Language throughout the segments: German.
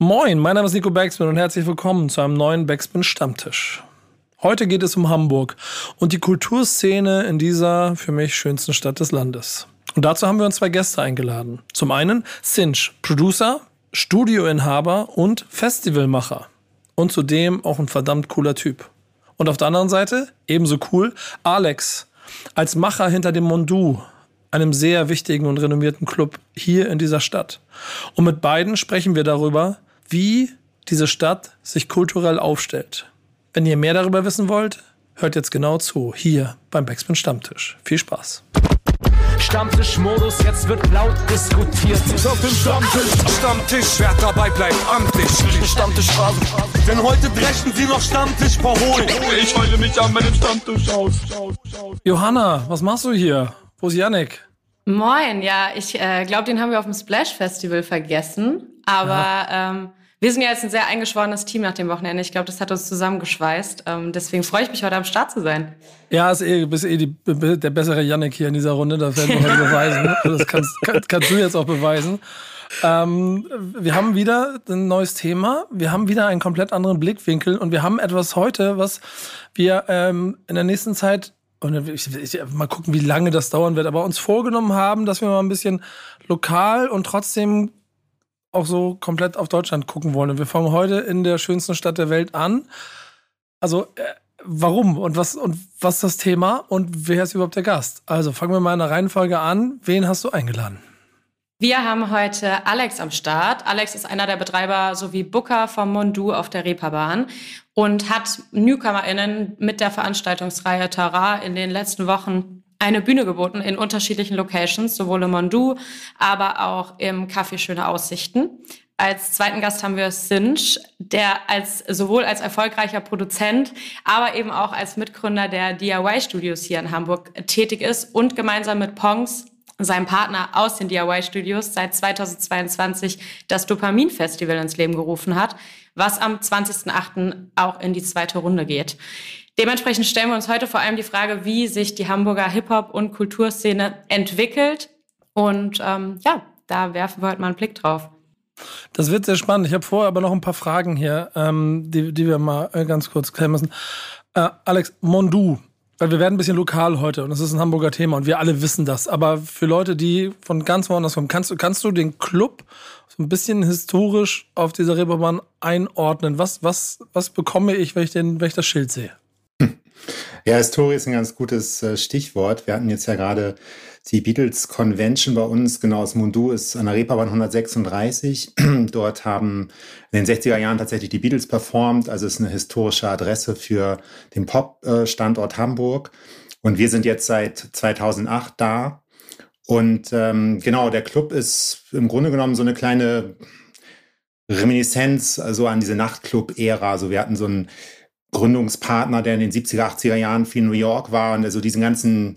Moin, mein Name ist Nico Backspin und herzlich willkommen zu einem neuen Backspin Stammtisch. Heute geht es um Hamburg und die Kulturszene in dieser für mich schönsten Stadt des Landes. Und dazu haben wir uns zwei Gäste eingeladen. Zum einen Cinch, Producer, Studioinhaber und Festivalmacher. Und zudem auch ein verdammt cooler Typ. Und auf der anderen Seite, ebenso cool, Alex, als Macher hinter dem Mondu, einem sehr wichtigen und renommierten Club hier in dieser Stadt. Und mit beiden sprechen wir darüber, wie diese Stadt sich kulturell aufstellt. Wenn ihr mehr darüber wissen wollt, hört jetzt genau zu, hier beim Backspin Stammtisch. Viel Spaß. Stammtischmodus, jetzt wird laut diskutiert. Auf dem Stammtisch, Stammtisch, wer dabei bleibt, amtlich. Stammtischphase. Denn heute brechen sie noch Stammtisch verholen. Ich heule mich an meinem Stammtisch aus. Johanna, was machst du hier? Wo ist Yannick? Moin, ja, ich äh, glaube, den haben wir auf dem Splash Festival vergessen. Aber ähm, wir sind ja jetzt ein sehr eingeschworenes Team nach dem Wochenende. Ich glaube, das hat uns zusammengeschweißt. Ähm, deswegen freue ich mich, heute am Start zu sein. Ja, ist eh, bist eh die, der bessere Yannick hier in dieser Runde. Das werden wir heute beweisen. Das kannst, kann, kannst du jetzt auch beweisen. Ähm, wir haben wieder ein neues Thema. Wir haben wieder einen komplett anderen Blickwinkel und wir haben etwas heute, was wir ähm, in der nächsten Zeit und ich, ich, mal gucken, wie lange das dauern wird, aber uns vorgenommen haben, dass wir mal ein bisschen lokal und trotzdem auch so komplett auf Deutschland gucken wollen. Und wir fangen heute in der schönsten Stadt der Welt an. Also, äh, warum und was und was ist das Thema und wer ist überhaupt der Gast? Also fangen wir mal in der Reihenfolge an. Wen hast du eingeladen? Wir haben heute Alex am Start. Alex ist einer der Betreiber sowie Booker vom Mondu auf der Reeperbahn und hat NewcomerInnen mit der Veranstaltungsreihe Tara in den letzten Wochen eine Bühne geboten in unterschiedlichen Locations, sowohl im Mondu, aber auch im Café Schöne Aussichten. Als zweiten Gast haben wir Sinch, der als sowohl als erfolgreicher Produzent, aber eben auch als Mitgründer der DIY Studios hier in Hamburg tätig ist und gemeinsam mit Pongs, seinem Partner aus den DIY Studios, seit 2022 das Dopamin Festival ins Leben gerufen hat, was am 20.08. auch in die zweite Runde geht. Dementsprechend stellen wir uns heute vor allem die Frage, wie sich die Hamburger Hip-Hop- und Kulturszene entwickelt. Und ähm, ja, da werfen wir heute mal einen Blick drauf. Das wird sehr spannend. Ich habe vorher aber noch ein paar Fragen hier, ähm, die, die wir mal äh, ganz kurz klären müssen. Äh, Alex, Mondu, weil wir werden ein bisschen lokal heute und das ist ein Hamburger Thema und wir alle wissen das. Aber für Leute, die von ganz woanders kommen, kannst, kannst du den Club so ein bisschen historisch auf dieser Reeperbahn einordnen? Was, was, was bekomme ich, wenn ich, den, wenn ich das Schild sehe? Ja, Historie ist ein ganz gutes äh, Stichwort. Wir hatten jetzt ja gerade die Beatles Convention bei uns, genau aus Mundu, ist an der Reeperbahn 136. Dort haben in den 60er Jahren tatsächlich die Beatles performt. Also es ist eine historische Adresse für den Pop-Standort Hamburg. Und wir sind jetzt seit 2008 da. Und ähm, genau, der Club ist im Grunde genommen so eine kleine Reminiszenz also an diese Nachtclub-Ära. Also wir hatten so einen Gründungspartner, der in den 70er, 80er Jahren viel New York war und also diesen ganzen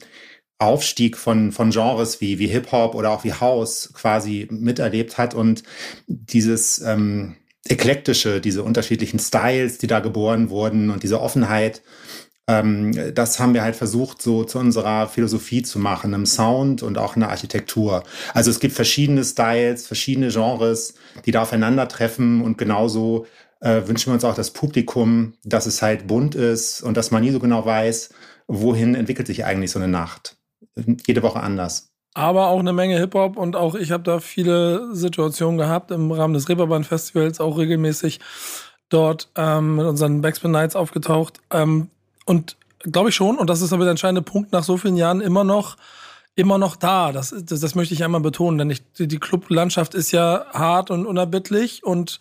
Aufstieg von, von Genres wie, wie Hip-Hop oder auch wie House quasi miterlebt hat und dieses ähm, eklektische, diese unterschiedlichen Styles, die da geboren wurden und diese Offenheit, ähm, das haben wir halt versucht, so zu unserer Philosophie zu machen, im Sound und auch in der Architektur. Also es gibt verschiedene Styles, verschiedene Genres, die da aufeinandertreffen und genauso äh, wünschen wir uns auch das Publikum, dass es halt bunt ist und dass man nie so genau weiß, wohin entwickelt sich eigentlich so eine Nacht. Jede Woche anders. Aber auch eine Menge Hip-Hop und auch ich habe da viele Situationen gehabt im Rahmen des Reeperbahn Festivals, auch regelmäßig dort ähm, mit unseren Backspin Nights aufgetaucht. Ähm, und glaube ich schon, und das ist aber der entscheidende Punkt, nach so vielen Jahren immer noch immer noch da. Das, das, das möchte ich einmal betonen, denn ich, die Clublandschaft ist ja hart und unerbittlich und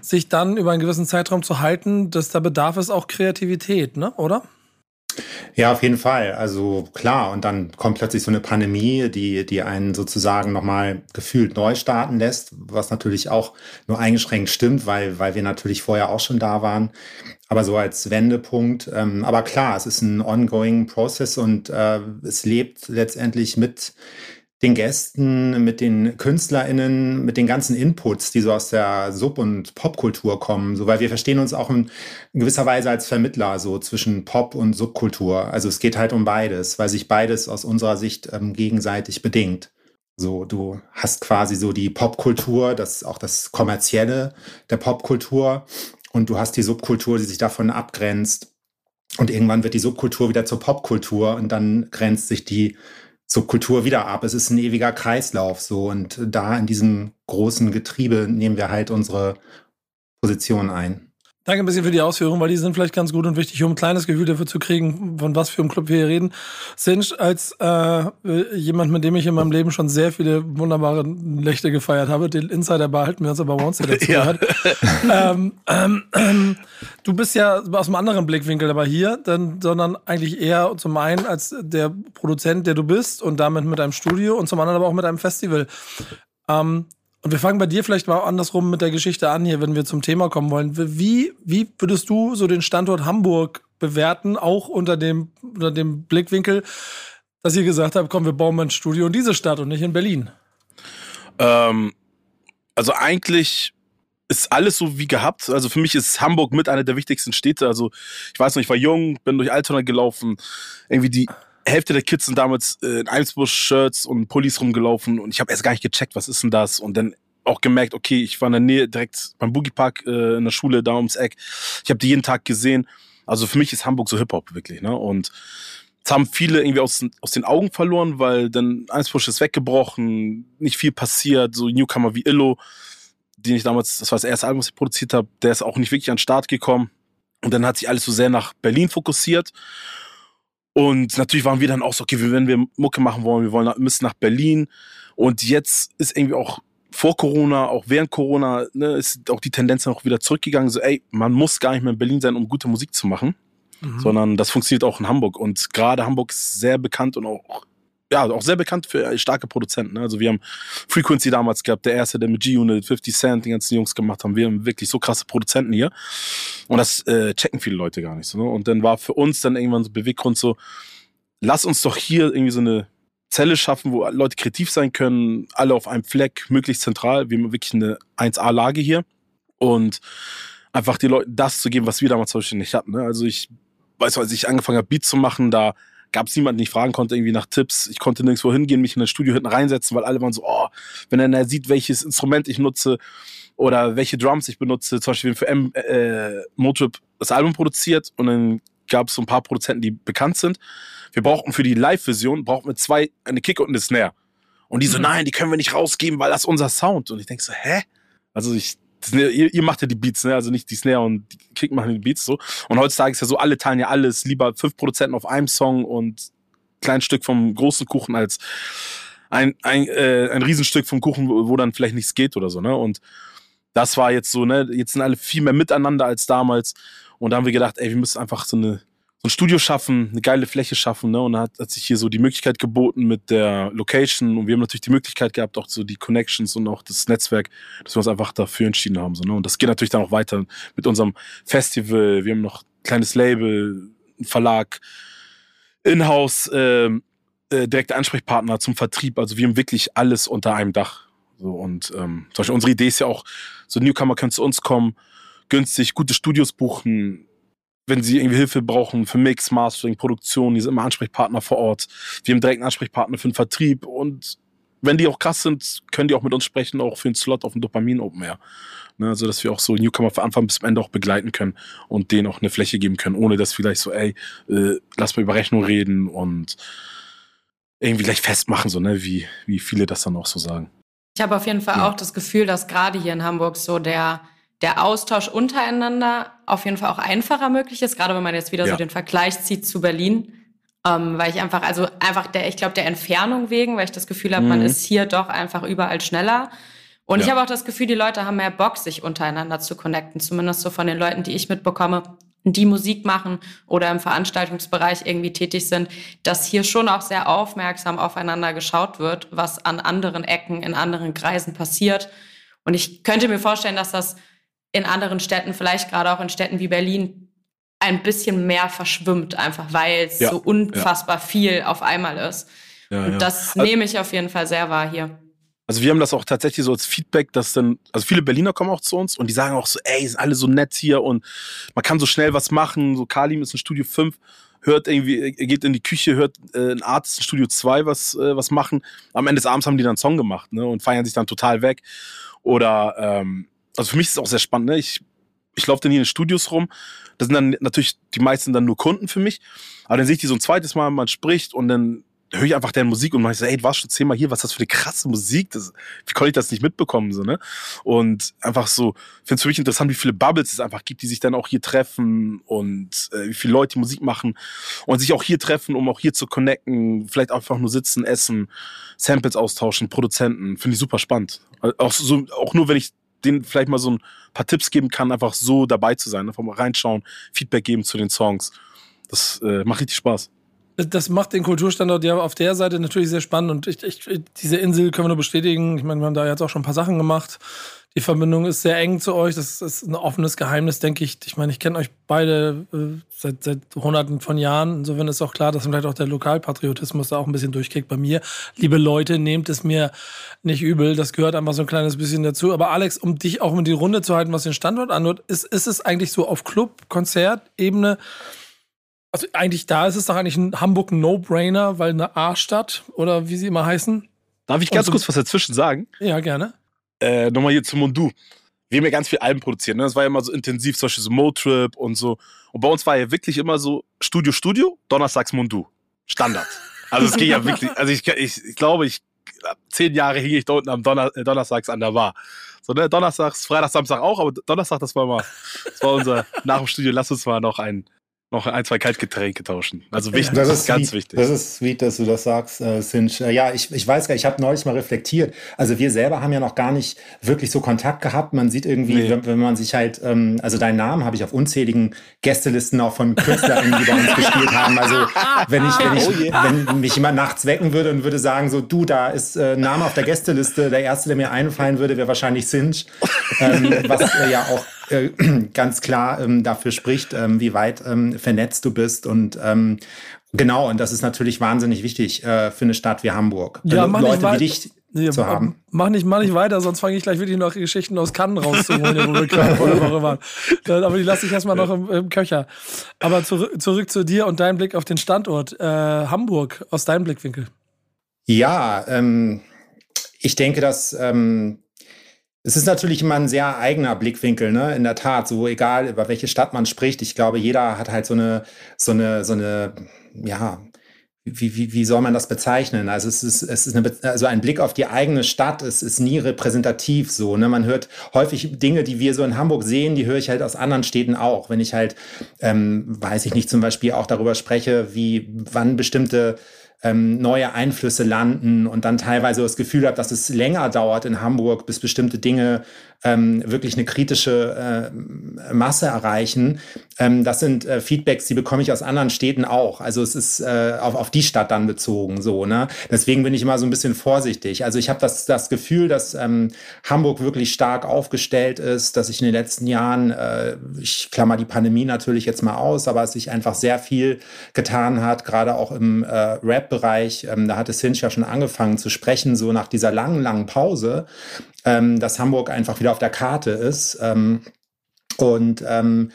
sich dann über einen gewissen Zeitraum zu halten, dass da bedarf es auch Kreativität, ne? Oder? Ja, auf jeden Fall. Also klar, und dann kommt plötzlich so eine Pandemie, die, die einen sozusagen nochmal gefühlt neu starten lässt, was natürlich auch nur eingeschränkt stimmt, weil, weil wir natürlich vorher auch schon da waren. Aber so als Wendepunkt. Ähm, aber klar, es ist ein ongoing Process und äh, es lebt letztendlich mit den Gästen, mit den KünstlerInnen, mit den ganzen Inputs, die so aus der Sub- und Popkultur kommen, so, weil wir verstehen uns auch in gewisser Weise als Vermittler so zwischen Pop und Subkultur. Also es geht halt um beides, weil sich beides aus unserer Sicht ähm, gegenseitig bedingt. So, du hast quasi so die Popkultur, das auch das Kommerzielle der Popkultur und du hast die Subkultur, die sich davon abgrenzt. Und irgendwann wird die Subkultur wieder zur Popkultur und dann grenzt sich die Subkultur wieder ab. Es ist ein ewiger Kreislauf so und da in diesem großen Getriebe nehmen wir halt unsere Position ein. Danke ein bisschen für die Ausführungen, weil die sind vielleicht ganz gut und wichtig, um ein kleines Gefühl dafür zu kriegen, von was für einem Club wir hier reden. Sinch, als äh, jemand, mit dem ich in meinem Leben schon sehr viele wunderbare Nächte gefeiert habe, den Insider behalten wir uns aber bei uns, dazu ja. ähm, ähm, ähm, du bist ja aus einem anderen Blickwinkel aber hier, denn, sondern eigentlich eher zum einen als der Produzent, der du bist und damit mit deinem Studio und zum anderen aber auch mit einem Festival. Ähm, und wir fangen bei dir vielleicht mal andersrum mit der Geschichte an hier, wenn wir zum Thema kommen wollen. Wie, wie würdest du so den Standort Hamburg bewerten, auch unter dem, unter dem Blickwinkel, dass ihr gesagt habt, komm, wir bauen mal ein Studio in diese Stadt und nicht in Berlin? Ähm, also eigentlich ist alles so wie gehabt. Also für mich ist Hamburg mit einer der wichtigsten Städte. Also ich weiß noch, ich war jung, bin durch Altona gelaufen. Irgendwie die Hälfte der Kids sind damals äh, in Eimsbusch-Shirts und Pullis rumgelaufen und ich habe erst gar nicht gecheckt, was ist denn das? Und dann auch gemerkt, okay, ich war in der Nähe direkt beim Boogie Park äh, in der Schule da ums Eck. Ich habe die jeden Tag gesehen. Also für mich ist Hamburg so Hip-Hop wirklich, ne? Und es haben viele irgendwie aus, aus den Augen verloren, weil dann Eimsbusch ist weggebrochen, nicht viel passiert, so Newcomer wie Illo, den ich damals, das war das erste Album, was ich produziert habe, der ist auch nicht wirklich an den Start gekommen. Und dann hat sich alles so sehr nach Berlin fokussiert. Und natürlich waren wir dann auch so, okay, wenn wir Mucke machen wollen, wir wollen, müssen nach Berlin. Und jetzt ist irgendwie auch vor Corona, auch während Corona, ne, ist auch die Tendenz noch wieder zurückgegangen. So, ey, man muss gar nicht mehr in Berlin sein, um gute Musik zu machen, mhm. sondern das funktioniert auch in Hamburg. Und gerade Hamburg ist sehr bekannt und auch ja, auch sehr bekannt für starke Produzenten. Ne? Also wir haben Frequency damals gehabt, der erste, der mit G-Unit, 50 Cent, die ganzen Jungs gemacht haben. Wir haben wirklich so krasse Produzenten hier. Und das äh, checken viele Leute gar nicht so. Ne? Und dann war für uns dann irgendwann so Beweggrund so, lass uns doch hier irgendwie so eine Zelle schaffen, wo Leute kreativ sein können, alle auf einem Fleck, möglichst zentral. Wir haben wirklich eine 1A-Lage hier. Und einfach die Leute das zu geben, was wir damals zum Beispiel nicht hatten. Ne? Also ich weiß, als ich angefangen habe, Beats zu machen, da gab es niemanden, den ich fragen konnte, irgendwie nach Tipps. Ich konnte nirgendwo hingehen, mich in das Studio hinten reinsetzen, weil alle waren so, oh, wenn er sieht, welches Instrument ich nutze oder welche Drums ich benutze, zum Beispiel für M äh, Motrip das Album produziert und dann gab es so ein paar Produzenten, die bekannt sind. Wir brauchten für die Live-Version, brauchten wir zwei, eine Kick und eine Snare. Und die so, mhm. nein, die können wir nicht rausgeben, weil das unser Sound. Und ich denke so, hä? Also ich ihr, ihr macht ja die Beats, ne? Also nicht die Snare und die Kick machen die Beats so. Und heutzutage ist ja so, alle teilen ja alles, lieber 5% auf einem Song und klein Stück vom großen Kuchen als ein, ein, äh, ein Riesenstück vom Kuchen, wo, dann vielleicht nichts geht oder so, ne? Und das war jetzt so, ne? Jetzt sind alle viel mehr miteinander als damals. Und da haben wir gedacht, ey, wir müssen einfach so eine so ein Studio schaffen, eine geile Fläche schaffen, ne? Und hat, hat sich hier so die Möglichkeit geboten mit der Location und wir haben natürlich die Möglichkeit gehabt, auch so die Connections und auch das Netzwerk, dass wir uns einfach dafür entschieden haben, so, ne? Und das geht natürlich dann auch weiter mit unserem Festival. Wir haben noch ein kleines Label, einen Verlag, Inhouse, äh, äh, direkte Ansprechpartner zum Vertrieb. Also wir haben wirklich alles unter einem Dach. So, und ähm, zum Beispiel unsere Idee ist ja auch, so Newcomer können zu uns kommen, günstig gute Studios buchen, wenn sie irgendwie Hilfe brauchen für Mix, Mastering, Produktion, die sind immer Ansprechpartner vor Ort. Wir haben direkt einen Ansprechpartner für den Vertrieb und wenn die auch krass sind, können die auch mit uns sprechen, auch für einen Slot auf dem Dopamin Open Air. Ne, also, dass wir auch so Newcomer von Anfang bis zum Ende auch begleiten können und denen auch eine Fläche geben können, ohne dass vielleicht so, ey, äh, lass mal über Rechnung reden und irgendwie gleich festmachen, so, ne, wie, wie viele das dann auch so sagen. Ich habe auf jeden Fall ja. auch das Gefühl, dass gerade hier in Hamburg so der, der Austausch untereinander auf jeden Fall auch einfacher möglich ist, gerade wenn man jetzt wieder ja. so den Vergleich zieht zu Berlin. Ähm, weil ich einfach, also einfach der, ich glaube, der Entfernung wegen, weil ich das Gefühl habe, mhm. man ist hier doch einfach überall schneller. Und ja. ich habe auch das Gefühl, die Leute haben mehr Bock, sich untereinander zu connecten, zumindest so von den Leuten, die ich mitbekomme, die Musik machen oder im Veranstaltungsbereich irgendwie tätig sind, dass hier schon auch sehr aufmerksam aufeinander geschaut wird, was an anderen Ecken, in anderen Kreisen passiert. Und ich könnte mir vorstellen, dass das in anderen Städten, vielleicht gerade auch in Städten wie Berlin, ein bisschen mehr verschwimmt, einfach weil es ja, so unfassbar ja. viel auf einmal ist. Ja, Und das also, nehme ich auf jeden Fall sehr wahr hier. Also wir haben das auch tatsächlich so als Feedback, dass dann, also viele Berliner kommen auch zu uns und die sagen auch so, ey, sind alle so nett hier und man kann so schnell was machen. So Kalim ist in Studio 5 hört irgendwie, geht in die Küche, hört äh, ein Artist in Studio 2 was, äh, was machen. Am Ende des Abends haben die dann einen Song gemacht ne, und feiern sich dann total weg. Oder, ähm, also für mich ist es auch sehr spannend. Ne? Ich, ich laufe dann hier in Studios rum. Das sind dann natürlich die meisten dann nur Kunden für mich. Aber dann sehe ich die so ein zweites Mal, man spricht und dann höre ich einfach deren Musik und mache so, ey, du warst schon zehnmal hier, was ist das für eine krasse Musik? Das, wie konnte ich das nicht mitbekommen? So, ne? Und einfach so, finde es für mich interessant, wie viele Bubbles es einfach gibt, die sich dann auch hier treffen und äh, wie viele Leute Musik machen und sich auch hier treffen, um auch hier zu connecten, vielleicht einfach nur sitzen, essen, Samples austauschen, Produzenten. Finde ich super spannend. Auch, so, auch nur, wenn ich denen vielleicht mal so ein paar Tipps geben kann, einfach so dabei zu sein, einfach mal reinschauen, Feedback geben zu den Songs. Das äh, macht richtig Spaß das macht den Kulturstandort ja auf der Seite natürlich sehr spannend und ich, ich, diese Insel können wir nur bestätigen. Ich meine, wir haben da jetzt auch schon ein paar Sachen gemacht. Die Verbindung ist sehr eng zu euch. Das ist ein offenes Geheimnis, denke ich. Ich meine, ich kenne euch beide äh, seit, seit hunderten von Jahren. Insofern ist auch klar, dass vielleicht auch der Lokalpatriotismus da auch ein bisschen durchkickt bei mir. Liebe Leute, nehmt es mir nicht übel. Das gehört einfach so ein kleines bisschen dazu. Aber Alex, um dich auch in die Runde zu halten, was den Standort anhört, ist, ist es eigentlich so auf Club, Konzertebene, also eigentlich da ist es doch eigentlich ein Hamburg No-Brainer, weil eine A-Stadt oder wie sie immer heißen. Darf ich ganz so, kurz was dazwischen sagen? Ja, gerne. Äh, Nochmal hier zum Mundu. Wir haben ja ganz viel Alben produziert. Ne? Das war ja immer so intensiv, zum Beispiel so Motrip und so. Und bei uns war ja wirklich immer so Studio, Studio, Donnerstags Mundu. Standard. Also es ging ja wirklich, also ich, ich, ich glaube, ich zehn Jahre hing ich da unten am Donner, äh, Donnerstags an der Bar. So, ne, Donnerstags, Freitag, Samstag auch, aber Donnerstag, das war mal, das war unser, nach dem Studio, lass uns mal noch ein, noch ein, zwei Kaltgetränke tauschen. Also wichtig, das ist ganz sweet. wichtig. Das ist sweet, dass du das sagst, äh, Sinch. Äh, ja, ich, ich weiß gar nicht, ich habe neulich mal reflektiert. Also wir selber haben ja noch gar nicht wirklich so Kontakt gehabt. Man sieht irgendwie, nee. wenn, wenn, man sich halt, ähm, also deinen Namen habe ich auf unzähligen Gästelisten auch von Künstlern, die bei uns gespielt haben. Also wenn ich, wenn ich, oh yeah. wenn mich jemand nachts wecken würde und würde sagen, so du, da ist äh, Name auf der Gästeliste, der erste, der mir einfallen würde, wäre wahrscheinlich Sinch. Ähm, was äh, ja auch äh, ganz klar ähm, dafür spricht, ähm, wie weit ähm, vernetzt du bist und ähm, genau, und das ist natürlich wahnsinnig wichtig äh, für eine Stadt wie Hamburg. Ja, also, Leute wie dich nee, zu haben. Mach nicht, mach nicht weiter, sonst fange ich gleich wirklich noch Geschichten aus Cannes rauszuholen, wo wir gerade vor der Woche waren. Aber die lasse ich erstmal noch im, im, Köcher. Aber zurück, zurück zu dir und deinem Blick auf den Standort äh, Hamburg aus deinem Blickwinkel. Ja, ähm, ich denke, dass ähm, es ist natürlich immer ein sehr eigener Blickwinkel, ne? In der Tat, so egal über welche Stadt man spricht. Ich glaube, jeder hat halt so eine, so eine, so eine, ja, wie, wie, wie soll man das bezeichnen? Also es ist, es ist eine, also ein Blick auf die eigene Stadt, es ist nie repräsentativ so. Ne? Man hört häufig Dinge, die wir so in Hamburg sehen, die höre ich halt aus anderen Städten auch. Wenn ich halt, ähm, weiß ich nicht, zum Beispiel auch darüber spreche, wie wann bestimmte ähm, neue Einflüsse landen und dann teilweise das Gefühl habe, dass es länger dauert in Hamburg, bis bestimmte Dinge ähm, wirklich eine kritische äh, Masse erreichen. Ähm, das sind äh, Feedbacks, die bekomme ich aus anderen Städten auch. Also es ist äh, auf, auf die Stadt dann bezogen so. Ne? Deswegen bin ich immer so ein bisschen vorsichtig. Also ich habe das, das Gefühl, dass ähm, Hamburg wirklich stark aufgestellt ist, dass ich in den letzten Jahren, äh, ich klammer die Pandemie natürlich jetzt mal aus, aber es sich einfach sehr viel getan hat, gerade auch im äh, Rap-Bereich. Ähm, da hatte Cinch ja schon angefangen zu sprechen, so nach dieser langen, langen Pause ähm, dass Hamburg einfach wieder auf der Karte ist. Ähm, und ähm,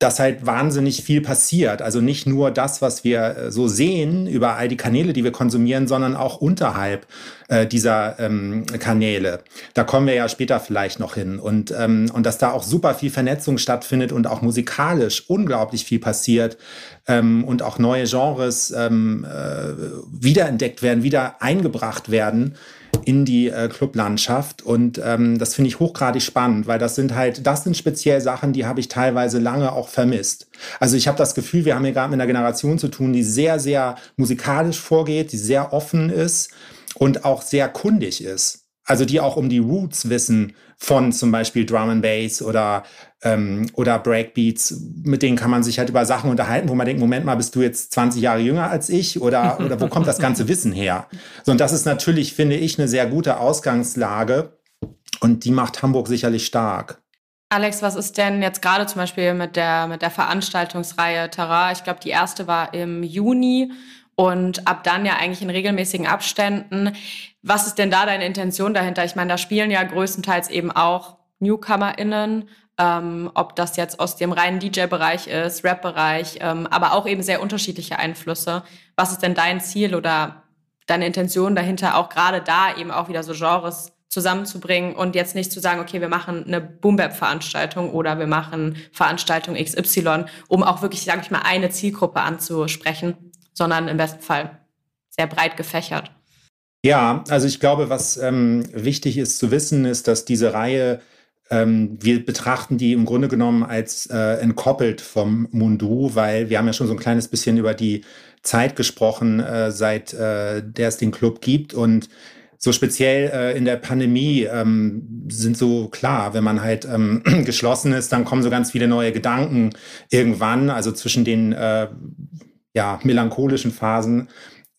dass halt wahnsinnig viel passiert. Also nicht nur das, was wir äh, so sehen über all die Kanäle, die wir konsumieren, sondern auch unterhalb äh, dieser ähm, Kanäle. Da kommen wir ja später vielleicht noch hin. Und, ähm, und dass da auch super viel Vernetzung stattfindet und auch musikalisch unglaublich viel passiert ähm, und auch neue Genres ähm, äh, wiederentdeckt werden, wieder eingebracht werden in die äh, Clublandschaft. Und ähm, das finde ich hochgradig spannend, weil das sind halt, das sind speziell Sachen, die habe ich teilweise lange auch vermisst. Also ich habe das Gefühl, wir haben hier gerade mit einer Generation zu tun, die sehr, sehr musikalisch vorgeht, die sehr offen ist und auch sehr kundig ist. Also die auch um die Roots wissen von zum Beispiel Drum and Bass oder, ähm, oder Breakbeats. Mit denen kann man sich halt über Sachen unterhalten, wo man denkt, Moment mal, bist du jetzt 20 Jahre jünger als ich? Oder, oder wo kommt das ganze Wissen her? So, und das ist natürlich, finde ich, eine sehr gute Ausgangslage. Und die macht Hamburg sicherlich stark. Alex, was ist denn jetzt gerade zum Beispiel mit der, mit der Veranstaltungsreihe Tara? Ich glaube, die erste war im Juni und ab dann ja eigentlich in regelmäßigen Abständen. Was ist denn da deine Intention dahinter? Ich meine, da spielen ja größtenteils eben auch NewcomerInnen. Ähm, ob das jetzt aus dem reinen DJ-Bereich ist, Rap-Bereich, ähm, aber auch eben sehr unterschiedliche Einflüsse. Was ist denn dein Ziel oder deine Intention dahinter, auch gerade da eben auch wieder so Genres zusammenzubringen und jetzt nicht zu sagen, okay, wir machen eine Boom-Bap-Veranstaltung oder wir machen Veranstaltung XY, um auch wirklich, sage ich mal, eine Zielgruppe anzusprechen, sondern im besten Fall sehr breit gefächert. Ja, also ich glaube, was ähm, wichtig ist zu wissen, ist, dass diese Reihe ähm, wir betrachten die im Grunde genommen als äh, entkoppelt vom Mundu, weil wir haben ja schon so ein kleines bisschen über die Zeit gesprochen, äh, seit äh, der es den Club gibt und so speziell äh, in der Pandemie ähm, sind so klar, wenn man halt ähm, geschlossen ist, dann kommen so ganz viele neue Gedanken irgendwann, also zwischen den äh, ja, melancholischen Phasen,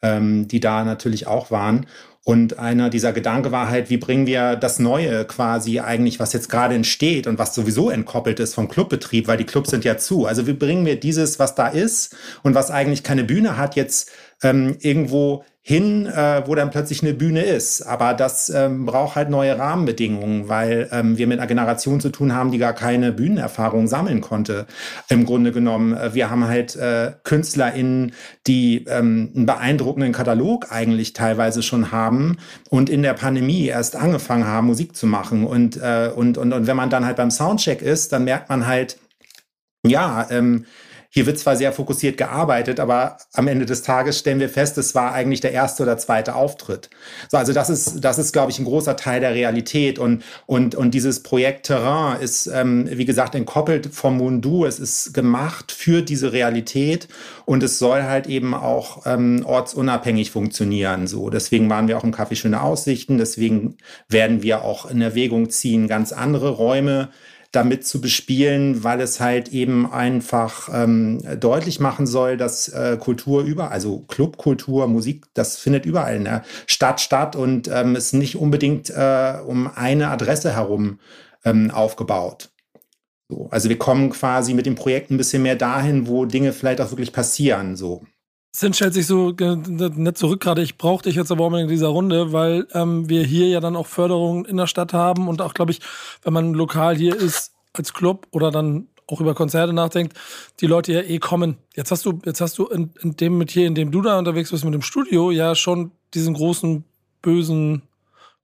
ähm, die da natürlich auch waren. Und einer dieser Gedanke war halt, wie bringen wir das Neue quasi eigentlich, was jetzt gerade entsteht und was sowieso entkoppelt ist vom Clubbetrieb, weil die Clubs sind ja zu. Also wie bringen wir dieses, was da ist und was eigentlich keine Bühne hat, jetzt ähm, irgendwo hin, äh, wo dann plötzlich eine Bühne ist. Aber das ähm, braucht halt neue Rahmenbedingungen, weil ähm, wir mit einer Generation zu tun haben, die gar keine Bühnenerfahrung sammeln konnte. Im Grunde genommen, äh, wir haben halt äh, KünstlerInnen, die ähm, einen beeindruckenden Katalog eigentlich teilweise schon haben und in der Pandemie erst angefangen haben, Musik zu machen. Und, äh, und, und, und wenn man dann halt beim Soundcheck ist, dann merkt man halt, ja, ähm, hier wird zwar sehr fokussiert gearbeitet, aber am Ende des Tages stellen wir fest, es war eigentlich der erste oder zweite Auftritt. So, also das ist, das ist, glaube ich, ein großer Teil der Realität und, und, und dieses Projekt Terrain ist, ähm, wie gesagt, entkoppelt vom Mundu. Es ist gemacht für diese Realität und es soll halt eben auch ähm, ortsunabhängig funktionieren. So, deswegen waren wir auch im Café Schöne Aussichten. Deswegen werden wir auch in Erwägung ziehen, ganz andere Räume damit zu bespielen, weil es halt eben einfach ähm, deutlich machen soll, dass äh, Kultur über, also Clubkultur, Musik, das findet überall in der Stadt statt und ähm, ist nicht unbedingt äh, um eine Adresse herum ähm, aufgebaut. So, also wir kommen quasi mit dem Projekt ein bisschen mehr dahin, wo Dinge vielleicht auch wirklich passieren. So. Sinn stellt sich so nicht zurück gerade. Ich brauche dich jetzt aber mal in dieser Runde, weil ähm, wir hier ja dann auch Förderungen in der Stadt haben und auch, glaube ich, wenn man lokal hier ist als Club oder dann auch über Konzerte nachdenkt, die Leute ja eh kommen. Jetzt hast du, jetzt hast du in, in dem mit hier, in dem du da unterwegs bist mit dem Studio, ja schon diesen großen bösen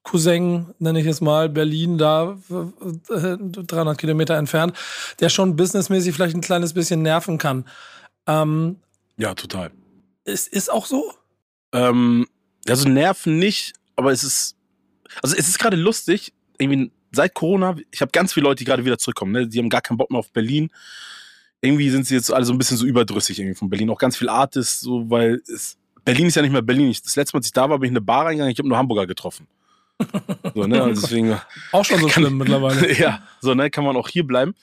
Cousin, nenne ich es mal, Berlin da 300 äh, Kilometer entfernt, der schon businessmäßig vielleicht ein kleines bisschen nerven kann. Ähm, ja, total. Ist, ist auch so? Ähm, also nerven nicht, aber es ist, also es ist gerade lustig, irgendwie seit Corona, ich habe ganz viele Leute, die gerade wieder zurückkommen, ne? die haben gar keinen Bock mehr auf Berlin. Irgendwie sind sie jetzt alle so ein bisschen so überdrüssig irgendwie von Berlin. Auch ganz viel Artists, so, weil es, Berlin ist ja nicht mehr Berlin. das letzte Mal, als ich da war, bin ich in eine Bar reingegangen, ich habe nur Hamburger getroffen. So, ne? Und deswegen, auch schon so schlimm mittlerweile. ja, so, ne, kann man auch hier bleiben.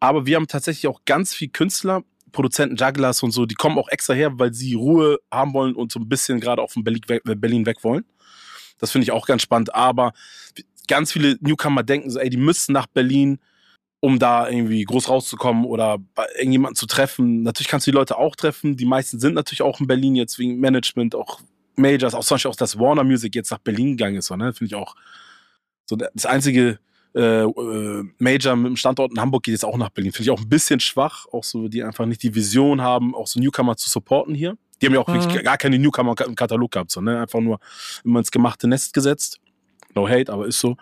Aber wir haben tatsächlich auch ganz viel Künstler, Produzenten, Jugglers und so, die kommen auch extra her, weil sie Ruhe haben wollen und so ein bisschen gerade auch von Berlin weg, wollen. Das finde ich auch ganz spannend. Aber ganz viele Newcomer denken so, ey, die müssen nach Berlin, um da irgendwie groß rauszukommen oder irgendjemanden zu treffen. Natürlich kannst du die Leute auch treffen. Die meisten sind natürlich auch in Berlin jetzt wegen Management, auch Majors, auch zum Beispiel auch, dass Warner Music jetzt nach Berlin gegangen ist, so, ne? Finde ich auch so das einzige äh, äh, Major mit dem Standort in Hamburg geht jetzt auch nach Berlin. Finde ich auch ein bisschen schwach, auch so, die einfach nicht die Vision haben, auch so Newcomer zu supporten hier. Die haben ja auch mhm. wirklich gar keine Newcomer im Katalog gehabt, so, ne? Einfach nur immer ins gemachte Nest gesetzt. No hate, aber ist so.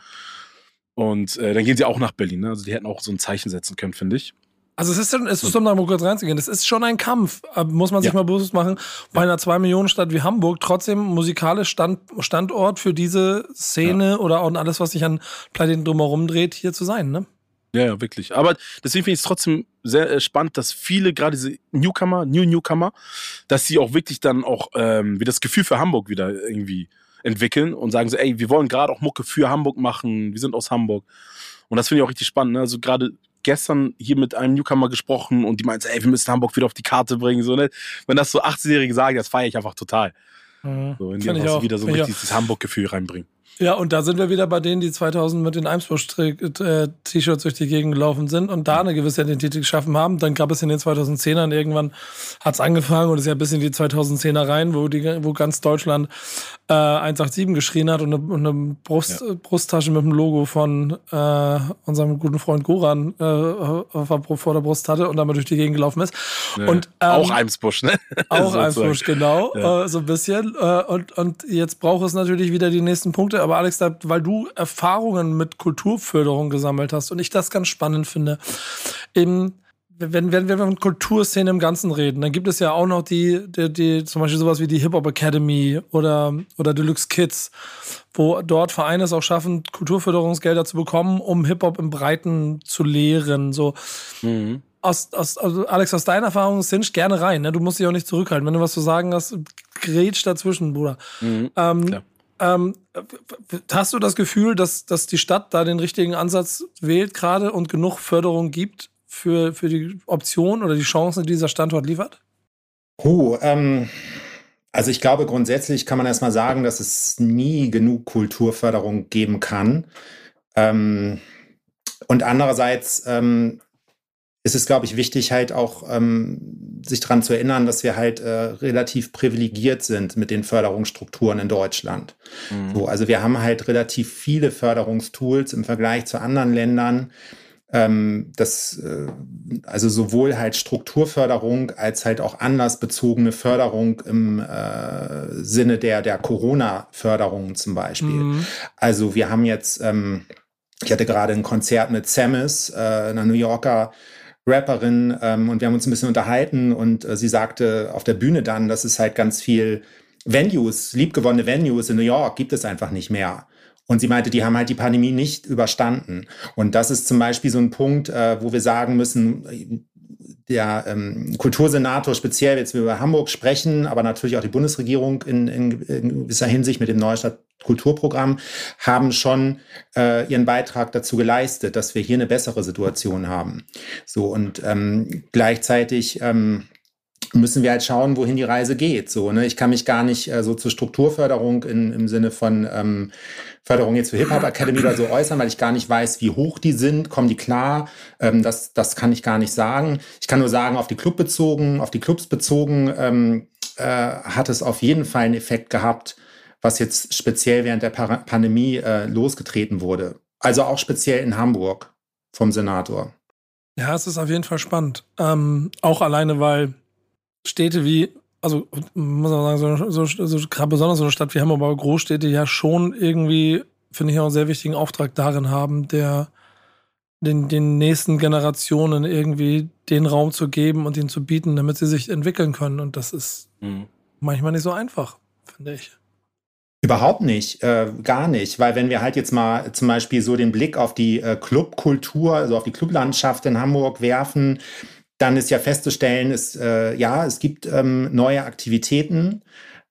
Und äh, dann gehen sie auch nach Berlin. Ne? Also die hätten auch so ein Zeichen setzen können, finde ich. Also es ist, es ist um da mal kurz reinzugehen, das ist schon ein Kampf, äh, muss man sich ja. mal bewusst machen, bei einer zwei Millionen Stadt wie Hamburg trotzdem musikalisch Stand, Standort für diese Szene ja. oder auch alles, was sich an Pleiten drumherum dreht, hier zu sein, ne? Ja, ja, wirklich. Aber deswegen finde ich es trotzdem sehr äh, spannend, dass viele, gerade diese Newcomer, New Newcomer, dass sie auch wirklich dann auch ähm, wie das Gefühl für Hamburg wieder irgendwie entwickeln und sagen so, ey, wir wollen gerade auch Mucke für Hamburg machen, wir sind aus Hamburg. Und das finde ich auch richtig spannend. Ne? Also gerade gestern hier mit einem Newcomer gesprochen und die meinte, ey, wir müssen Hamburg wieder auf die Karte bringen. So, ne? Wenn das so 18-Jährige sagen, das feiere ich einfach total. Mhm. So, einfach so wieder so richtig dieses Hamburg-Gefühl reinbringen. Ja, und da sind wir wieder bei denen, die 2000 mit den Eimsbusch-T-Shirts durch die Gegend gelaufen sind und da eine gewisse Identität geschaffen haben. Dann gab es in den 2010ern irgendwann, hat's angefangen und es ist ja bis in die 2010er rein, wo, die, wo ganz Deutschland äh, 187 geschrien hat und eine, und eine Brust, ja. Brusttasche mit dem Logo von äh, unserem guten Freund Goran äh, vor der Brust hatte und damit durch die Gegend gelaufen ist. Nee. Und, ähm, auch Eimsbusch, ne? Auch Eimsbusch, genau, ja. äh, so ein bisschen. Äh, und, und jetzt braucht es natürlich wieder die nächsten Punkte aber Alex, weil du Erfahrungen mit Kulturförderung gesammelt hast und ich das ganz spannend finde, eben wenn, wenn wir von Kulturszene im Ganzen reden, dann gibt es ja auch noch die, die, die zum Beispiel sowas wie die Hip-Hop Academy oder, oder Deluxe Kids, wo dort Vereine es auch schaffen, Kulturförderungsgelder zu bekommen, um Hip-Hop im Breiten zu lehren. So. Mhm. Aus, aus, also Alex, aus deiner Erfahrung, Sinch, gerne rein. Ne? Du musst dich auch nicht zurückhalten. Wenn du was zu sagen hast, grätsch dazwischen, Bruder. Mhm. Ähm, ja. Ähm, hast du das Gefühl, dass, dass die Stadt da den richtigen Ansatz wählt gerade und genug Förderung gibt für, für die Option oder die Chancen, die dieser Standort liefert? Oh, ähm, also ich glaube, grundsätzlich kann man erstmal sagen, dass es nie genug Kulturförderung geben kann. Ähm, und andererseits ähm, ist es, glaube ich, wichtig, halt auch ähm, sich daran zu erinnern, dass wir halt äh, relativ privilegiert sind mit den Förderungsstrukturen in Deutschland. Mhm. So, also wir haben halt relativ viele Förderungstools im Vergleich zu anderen Ländern. Ähm, das, äh, also sowohl halt Strukturförderung als halt auch anlassbezogene Förderung im äh, Sinne der, der Corona-Förderung zum Beispiel. Mhm. Also wir haben jetzt, ähm, ich hatte gerade ein Konzert mit Samus, äh, einer New Yorker Rapperin ähm, und wir haben uns ein bisschen unterhalten und äh, sie sagte auf der Bühne dann, dass es halt ganz viel Venues, liebgewonnene Venues in New York gibt es einfach nicht mehr. Und sie meinte, die haben halt die Pandemie nicht überstanden. Und das ist zum Beispiel so ein Punkt, äh, wo wir sagen müssen, der ähm, Kultursenator speziell, jetzt wir über Hamburg sprechen, aber natürlich auch die Bundesregierung in, in, in gewisser Hinsicht mit dem Neustadt Kulturprogramm, haben schon äh, ihren Beitrag dazu geleistet, dass wir hier eine bessere Situation haben. So und ähm, gleichzeitig ähm, müssen wir halt schauen, wohin die Reise geht. So, ne? Ich kann mich gar nicht äh, so zur Strukturförderung in, im Sinne von ähm, Förderung jetzt für Hip-Hop Academy oder so äußern, weil ich gar nicht weiß, wie hoch die sind. Kommen die klar? Ähm, das, das kann ich gar nicht sagen. Ich kann nur sagen, auf die Club bezogen, auf die Clubs bezogen, ähm, äh, hat es auf jeden Fall einen Effekt gehabt, was jetzt speziell während der Par Pandemie äh, losgetreten wurde. Also auch speziell in Hamburg vom Senator. Ja, es ist auf jeden Fall spannend. Ähm, auch alleine, weil Städte wie, also muss man sagen, so, so, so, gerade besonders so eine Stadt wie Hamburg, aber Großstädte ja schon irgendwie, finde ich, auch einen sehr wichtigen Auftrag darin haben, der den, den nächsten Generationen irgendwie den Raum zu geben und ihn zu bieten, damit sie sich entwickeln können. Und das ist mhm. manchmal nicht so einfach, finde ich. Überhaupt nicht, äh, gar nicht, weil wenn wir halt jetzt mal zum Beispiel so den Blick auf die äh, Clubkultur, also auf die Clublandschaft in Hamburg werfen, dann ist ja festzustellen, ist, äh, ja, es gibt ähm, neue Aktivitäten.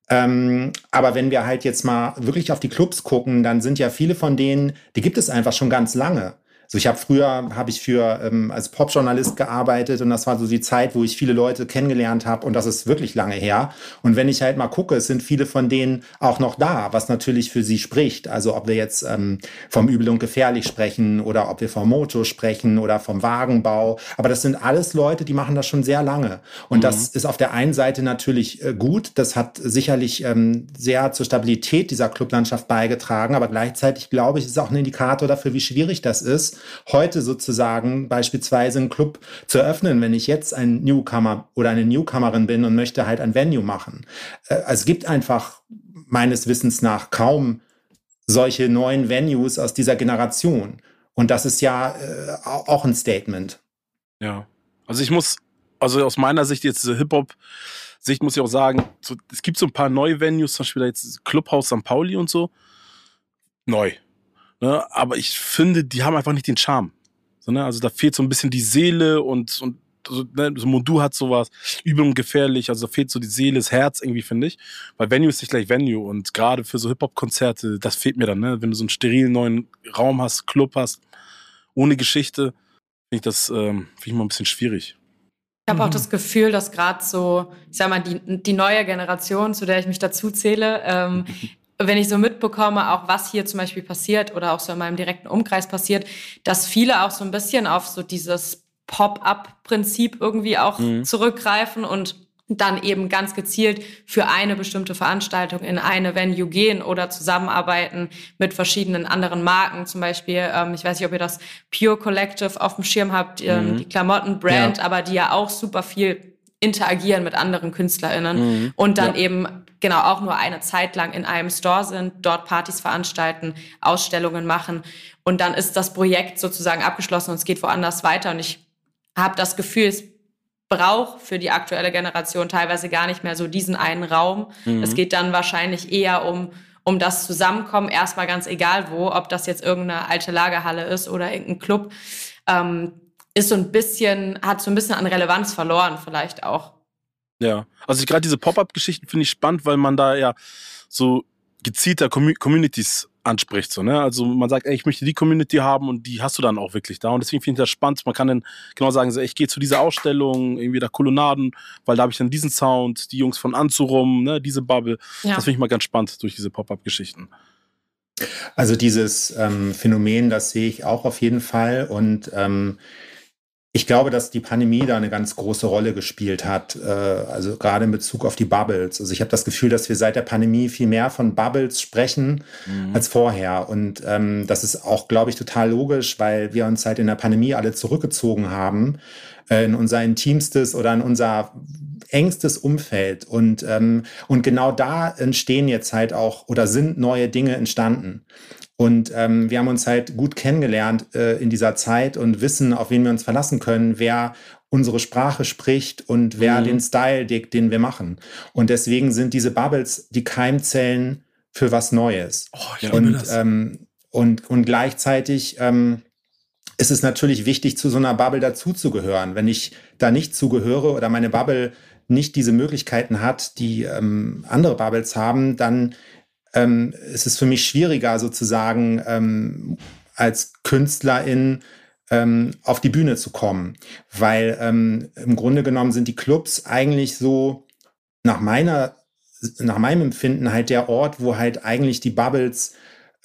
Ähm, aber wenn wir halt jetzt mal wirklich auf die Clubs gucken, dann sind ja viele von denen, die gibt es einfach schon ganz lange. So, ich habe früher habe ich für ähm, als Popjournalist gearbeitet und das war so die Zeit, wo ich viele Leute kennengelernt habe und das ist wirklich lange her. Und wenn ich halt mal gucke, es sind viele von denen auch noch da, was natürlich für sie spricht. Also ob wir jetzt ähm, vom Übel und Gefährlich sprechen oder ob wir vom Moto sprechen oder vom Wagenbau. Aber das sind alles Leute, die machen das schon sehr lange. Und mhm. das ist auf der einen Seite natürlich äh, gut. Das hat sicherlich ähm, sehr zur Stabilität dieser Clublandschaft beigetragen. Aber gleichzeitig glaube ich, ist es auch ein Indikator dafür, wie schwierig das ist heute sozusagen beispielsweise einen Club zu eröffnen, wenn ich jetzt ein Newcomer oder eine Newcomerin bin und möchte halt ein Venue machen. Äh, also es gibt einfach meines Wissens nach kaum solche neuen Venues aus dieser Generation. Und das ist ja äh, auch ein Statement. Ja. Also ich muss, also aus meiner Sicht jetzt Hip-Hop, Sicht muss ich auch sagen, so, es gibt so ein paar neue Venues, zum Beispiel jetzt Clubhaus St. Pauli und so. Neu. Ne? Aber ich finde, die haben einfach nicht den Charme. So, ne? Also da fehlt so ein bisschen die Seele und, und so, ne? so Mondu hat sowas, übel und gefährlich, also da fehlt so die Seele, das Herz irgendwie, finde ich. Weil Venue ist nicht gleich Venue und gerade für so Hip-Hop-Konzerte, das fehlt mir dann, ne? Wenn du so einen sterilen neuen Raum hast, Club hast, ohne Geschichte, finde ich das ähm, find ich mal ein bisschen schwierig. Ich habe auch mhm. das Gefühl, dass gerade so, ich sag mal, die, die neue Generation, zu der ich mich dazu zähle, ähm, wenn ich so mitbekomme, auch was hier zum Beispiel passiert oder auch so in meinem direkten Umkreis passiert, dass viele auch so ein bisschen auf so dieses Pop-up-Prinzip irgendwie auch mhm. zurückgreifen und dann eben ganz gezielt für eine bestimmte Veranstaltung in eine Venue gehen oder zusammenarbeiten mit verschiedenen anderen Marken. Zum Beispiel, ähm, ich weiß nicht, ob ihr das Pure Collective auf dem Schirm habt, ähm, mhm. die Klamottenbrand, ja. aber die ja auch super viel interagieren mit anderen KünstlerInnen mhm. und dann ja. eben genau auch nur eine Zeit lang in einem Store sind, dort Partys veranstalten, Ausstellungen machen und dann ist das Projekt sozusagen abgeschlossen und es geht woanders weiter und ich habe das Gefühl, es braucht für die aktuelle Generation teilweise gar nicht mehr so diesen einen Raum. Mhm. Es geht dann wahrscheinlich eher um um das Zusammenkommen, erstmal ganz egal wo, ob das jetzt irgendeine alte Lagerhalle ist oder irgendein Club. Ähm, ist so ein bisschen, hat so ein bisschen an Relevanz verloren, vielleicht auch. Ja, also gerade diese Pop-up-Geschichten finde ich spannend, weil man da ja so gezielter Communities anspricht. So, ne? Also man sagt, ey, ich möchte die Community haben und die hast du dann auch wirklich da. Und deswegen finde ich das spannend. Man kann dann genau sagen, so, ey, ich gehe zu dieser Ausstellung, irgendwie da Kolonnaden, weil da habe ich dann diesen Sound, die Jungs von Anzurum, ne, diese Bubble. Ja. Das finde ich mal ganz spannend durch diese Pop-up-Geschichten. Also dieses ähm, Phänomen, das sehe ich auch auf jeden Fall. Und ähm, ich glaube, dass die Pandemie da eine ganz große Rolle gespielt hat, äh, also gerade in Bezug auf die Bubbles. Also ich habe das Gefühl, dass wir seit der Pandemie viel mehr von Bubbles sprechen mhm. als vorher. Und ähm, das ist auch, glaube ich, total logisch, weil wir uns halt in der Pandemie alle zurückgezogen haben äh, in unser intimstes oder in unser engstes Umfeld. Und, ähm, und genau da entstehen jetzt halt auch oder sind neue Dinge entstanden. Und ähm, wir haben uns halt gut kennengelernt äh, in dieser Zeit und wissen, auf wen wir uns verlassen können, wer unsere Sprache spricht und wer mhm. den Style deckt, den wir machen. Und deswegen sind diese Bubbles die Keimzellen für was Neues. Oh, ich und, das. Ähm, und, und gleichzeitig ähm, ist es natürlich wichtig, zu so einer Bubble dazuzugehören. Wenn ich da nicht zugehöre oder meine Bubble nicht diese Möglichkeiten hat, die ähm, andere Bubbles haben, dann ähm, es ist für mich schwieriger sozusagen ähm, als Künstlerin ähm, auf die Bühne zu kommen, weil ähm, im Grunde genommen sind die Clubs eigentlich so nach meiner nach meinem Empfinden halt der Ort, wo halt eigentlich die Bubbles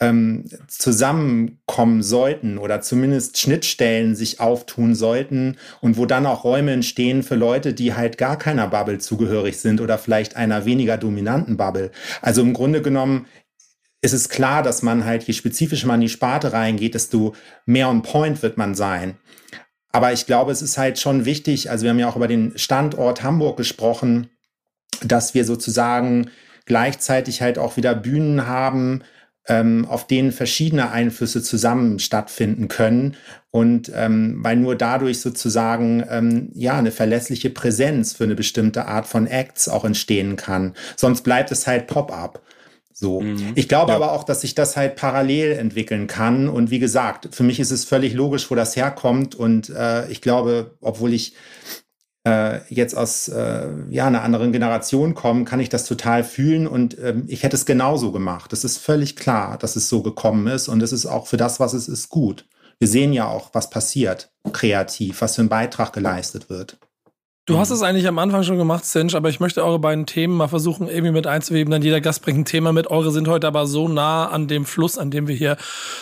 ähm, zusammenkommen sollten oder zumindest Schnittstellen sich auftun sollten und wo dann auch Räume entstehen für Leute, die halt gar keiner Bubble zugehörig sind oder vielleicht einer weniger dominanten Bubble. Also im Grunde genommen ist es klar, dass man halt, je spezifischer man in die Sparte reingeht, desto mehr on point wird man sein. Aber ich glaube, es ist halt schon wichtig, also wir haben ja auch über den Standort Hamburg gesprochen, dass wir sozusagen gleichzeitig halt auch wieder Bühnen haben, ähm, auf denen verschiedene Einflüsse zusammen stattfinden können und ähm, weil nur dadurch sozusagen ähm, ja eine verlässliche Präsenz für eine bestimmte Art von Acts auch entstehen kann. Sonst bleibt es halt Pop-up. So. Mhm. Ich glaube ja. aber auch, dass sich das halt parallel entwickeln kann. Und wie gesagt, für mich ist es völlig logisch, wo das herkommt. Und äh, ich glaube, obwohl ich äh, jetzt aus äh, ja, einer anderen Generation kommen, kann ich das total fühlen und ähm, ich hätte es genauso gemacht. Es ist völlig klar, dass es so gekommen ist und es ist auch für das, was es ist, gut. Wir sehen ja auch, was passiert kreativ, was für ein Beitrag geleistet wird. Du hast es eigentlich am Anfang schon gemacht, Cinch, aber ich möchte eure beiden Themen mal versuchen, irgendwie mit einzuweben. Dann jeder Gast bringt ein Thema mit. Eure sind heute aber so nah an dem Fluss, an dem wir hier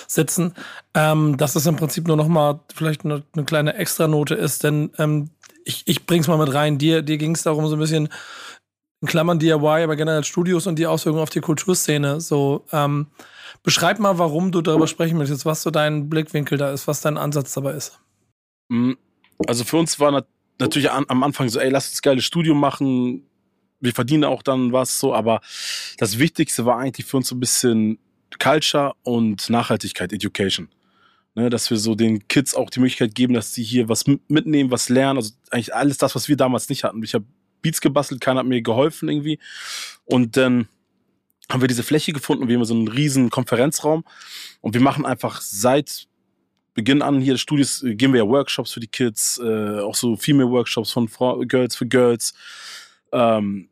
sitzen, ähm, dass es im Prinzip nur noch mal vielleicht eine, eine kleine Extranote ist. Denn ähm, ich, ich bring's mal mit rein. Dir, dir ging es darum, so ein bisschen in Klammern DIY, aber generell Studios und die Auswirkungen auf die Kulturszene. So, ähm, beschreib mal, warum du darüber sprechen möchtest, was so dein Blickwinkel da ist, was dein Ansatz dabei ist. Mm, also für uns war natürlich am Anfang so, ey, lass uns geiles Studium machen. Wir verdienen auch dann was so, aber das Wichtigste war eigentlich für uns so ein bisschen Culture und Nachhaltigkeit, Education. Ne, dass wir so den Kids auch die Möglichkeit geben, dass sie hier was mitnehmen, was lernen. Also eigentlich alles das, was wir damals nicht hatten. Ich habe Beats gebastelt, keiner hat mir geholfen irgendwie. Und dann haben wir diese Fläche gefunden. Wir haben so einen riesen Konferenzraum und wir machen einfach seit Beginn an hier des Studios äh, geben wir ja Workshops für die Kids, äh, auch so Female Workshops von Fra Girls für Girls. Ähm,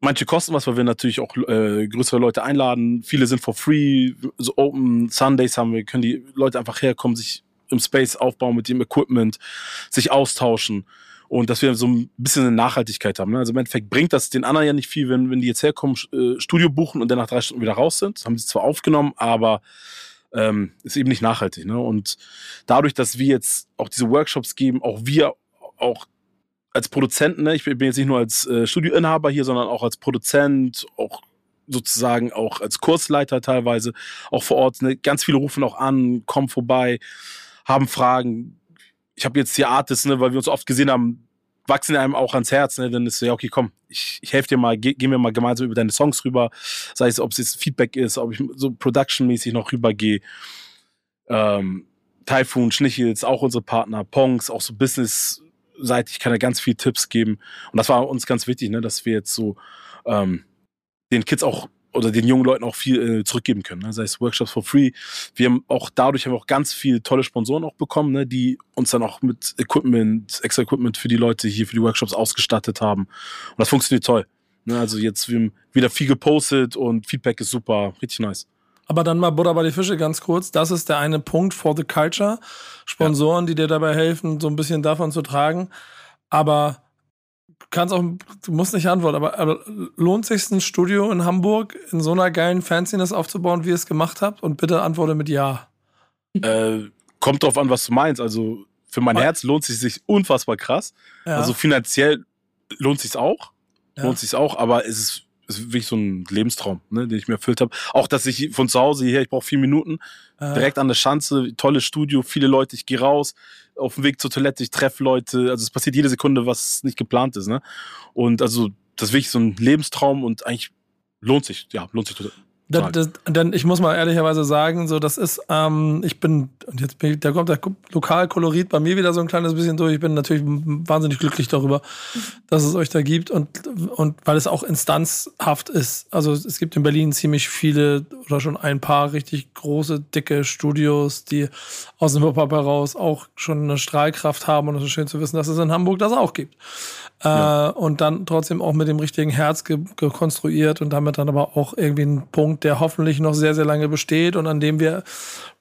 Manche kosten was, weil wir natürlich auch äh, größere Leute einladen. Viele sind for free. So Open Sundays haben wir, können die Leute einfach herkommen, sich im Space aufbauen mit dem Equipment, sich austauschen. und dass wir so ein bisschen eine Nachhaltigkeit haben. Ne? Also im Endeffekt bringt das den anderen ja nicht viel, wenn, wenn die jetzt herkommen, äh, Studio buchen und dann nach drei Stunden wieder raus sind. Das haben sie zwar aufgenommen, aber ähm, ist eben nicht nachhaltig. Ne? Und dadurch, dass wir jetzt auch diese Workshops geben, auch wir auch als Produzenten, ne? ich bin jetzt nicht nur als äh, Studioinhaber hier, sondern auch als Produzent, auch sozusagen auch als Kursleiter teilweise, auch vor Ort. Ne? Ganz viele rufen auch an, kommen vorbei, haben Fragen. Ich habe jetzt hier Artists, ne, weil wir uns oft gesehen haben, wachsen einem auch ans Herz. Ne? Dann ist so, ja, okay, komm, ich, ich helfe dir mal, ge gehen wir mal gemeinsam über deine Songs rüber. Sei es, ob es jetzt Feedback ist, ob ich so production-mäßig noch rübergehe. Ähm, Typhoon, Schnichels, auch unsere Partner, Pongs, auch so business-seitig kann er ganz viel Tipps geben. Und das war uns ganz wichtig, ne, dass wir jetzt so ähm, den Kids auch oder den jungen Leuten auch viel äh, zurückgeben können, ne? sei es Workshops for free. Wir haben auch dadurch haben wir auch ganz viele tolle Sponsoren auch bekommen, ne? die uns dann auch mit Equipment, extra Equipment für die Leute hier für die Workshops ausgestattet haben. Und das funktioniert toll. Ne? Also jetzt wir haben wieder viel gepostet und Feedback ist super, richtig nice. Aber dann mal Butter bei die Fische ganz kurz. Das ist der eine Punkt for the culture. Sponsoren, ja. die dir dabei helfen, so ein bisschen davon zu tragen. Aber kannst auch, du musst nicht antworten, aber, aber lohnt sich ein Studio in Hamburg in so einer geilen Fanciness aufzubauen, wie ihr es gemacht habt? Und bitte antworte mit Ja. Äh, kommt drauf an, was du meinst. Also für mein Herz lohnt es sich unfassbar krass. Ja. Also finanziell lohnt es sich auch. Ja. Lohnt sich auch, aber es ist ist wirklich so ein Lebenstraum, ne, den ich mir erfüllt habe. Auch, dass ich von zu Hause hierher, ich brauche vier Minuten, äh. direkt an der Schanze, tolles Studio, viele Leute, ich gehe raus, auf dem Weg zur Toilette, ich treffe Leute, also es passiert jede Sekunde, was nicht geplant ist, ne? Und also, das ist wirklich so ein Lebenstraum und eigentlich lohnt sich, ja, lohnt sich total. Das, das, denn ich muss mal ehrlicherweise sagen, so das ist, ähm, ich bin, und jetzt bin ich, da kommt der Lokalkolorit bei mir wieder so ein kleines bisschen durch. Ich bin natürlich wahnsinnig glücklich darüber, dass es euch da gibt und, und weil es auch instanzhaft ist. Also es gibt in Berlin ziemlich viele oder schon ein paar richtig große, dicke Studios, die aus dem Hip-Hop heraus auch schon eine Strahlkraft haben und es ist schön zu wissen, dass es in Hamburg das auch gibt. Ja. Äh, und dann trotzdem auch mit dem richtigen Herz gekonstruiert und damit dann aber auch irgendwie ein Punkt, der hoffentlich noch sehr, sehr lange besteht und an dem wir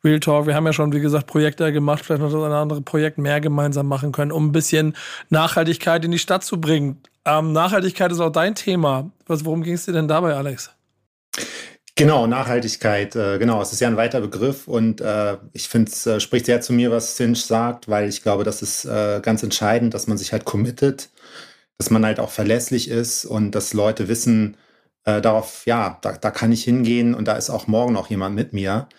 Real Talk, wir haben ja schon, wie gesagt, Projekte gemacht, vielleicht noch ein anderes Projekt mehr gemeinsam machen können, um ein bisschen Nachhaltigkeit in die Stadt zu bringen. Ähm, Nachhaltigkeit ist auch dein Thema. Was, worum ging es dir denn dabei, Alex? Genau, Nachhaltigkeit, äh, genau, es ist ja ein weiter Begriff und äh, ich finde, es äh, spricht sehr zu mir, was Cinch sagt, weil ich glaube, das ist äh, ganz entscheidend, dass man sich halt committet dass man halt auch verlässlich ist und dass Leute wissen, äh, darauf, ja, da, da kann ich hingehen und da ist auch morgen noch jemand mit mir.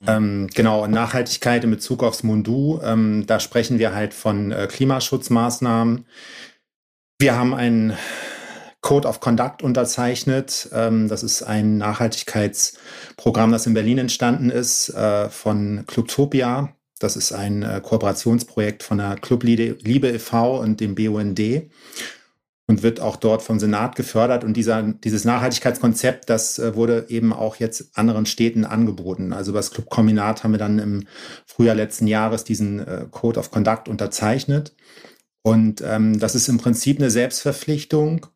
Mhm. Ähm, genau, Nachhaltigkeit in Bezug aufs Mundu, ähm, da sprechen wir halt von äh, Klimaschutzmaßnahmen. Wir haben einen Code of Conduct unterzeichnet. Ähm, das ist ein Nachhaltigkeitsprogramm, das in Berlin entstanden ist, äh, von Clubtopia. Das ist ein äh, Kooperationsprojekt von der Club Liebe e.V. und dem BUND und wird auch dort vom Senat gefördert. Und dieser, dieses Nachhaltigkeitskonzept, das äh, wurde eben auch jetzt anderen Städten angeboten. Also das Clubkombinat haben wir dann im Frühjahr letzten Jahres diesen äh, Code of Conduct unterzeichnet. Und ähm, das ist im Prinzip eine Selbstverpflichtung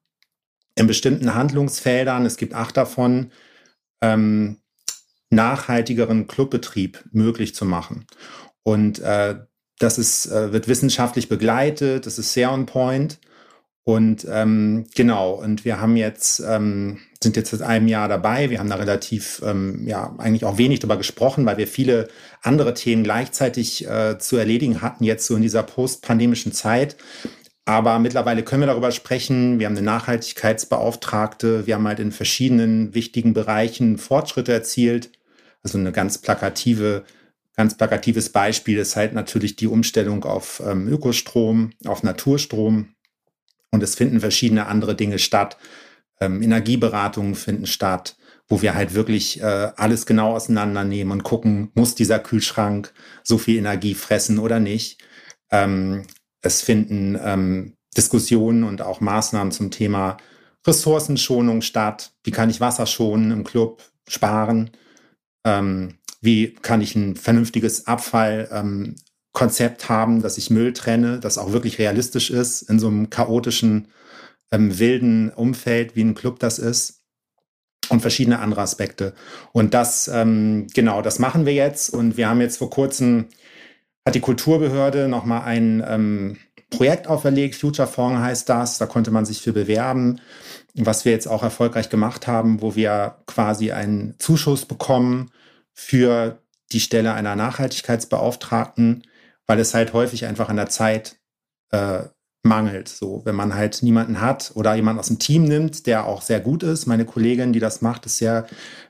in bestimmten Handlungsfeldern, es gibt acht davon, ähm, nachhaltigeren Clubbetrieb möglich zu machen. Und äh, das ist, äh, wird wissenschaftlich begleitet, das ist sehr on point. Und ähm, genau, und wir haben jetzt, ähm, sind jetzt seit einem Jahr dabei. Wir haben da relativ, ähm, ja, eigentlich auch wenig darüber gesprochen, weil wir viele andere Themen gleichzeitig äh, zu erledigen hatten, jetzt so in dieser postpandemischen Zeit. Aber mittlerweile können wir darüber sprechen. Wir haben eine Nachhaltigkeitsbeauftragte. Wir haben halt in verschiedenen wichtigen Bereichen Fortschritte erzielt. Also eine ganz plakative, ganz plakatives Beispiel ist halt natürlich die Umstellung auf ähm, Ökostrom, auf Naturstrom. Und es finden verschiedene andere Dinge statt. Ähm, Energieberatungen finden statt, wo wir halt wirklich äh, alles genau auseinandernehmen und gucken, muss dieser Kühlschrank so viel Energie fressen oder nicht. Ähm, es finden ähm, Diskussionen und auch Maßnahmen zum Thema Ressourcenschonung statt. Wie kann ich Wasser schonen im Club, sparen? Ähm, wie kann ich ein vernünftiges Abfall, ähm, Konzept haben, dass ich Müll trenne, das auch wirklich realistisch ist in so einem chaotischen, ähm, wilden Umfeld, wie ein Club das ist. Und verschiedene andere Aspekte. Und das, ähm, genau, das machen wir jetzt. Und wir haben jetzt vor kurzem, hat die Kulturbehörde nochmal ein ähm, Projekt auferlegt, Future Fonds heißt das, da konnte man sich für bewerben, was wir jetzt auch erfolgreich gemacht haben, wo wir quasi einen Zuschuss bekommen für die Stelle einer Nachhaltigkeitsbeauftragten, weil es halt häufig einfach an der Zeit äh, mangelt. So, wenn man halt niemanden hat oder jemanden aus dem Team nimmt, der auch sehr gut ist. Meine Kollegin, die das macht, ist sehr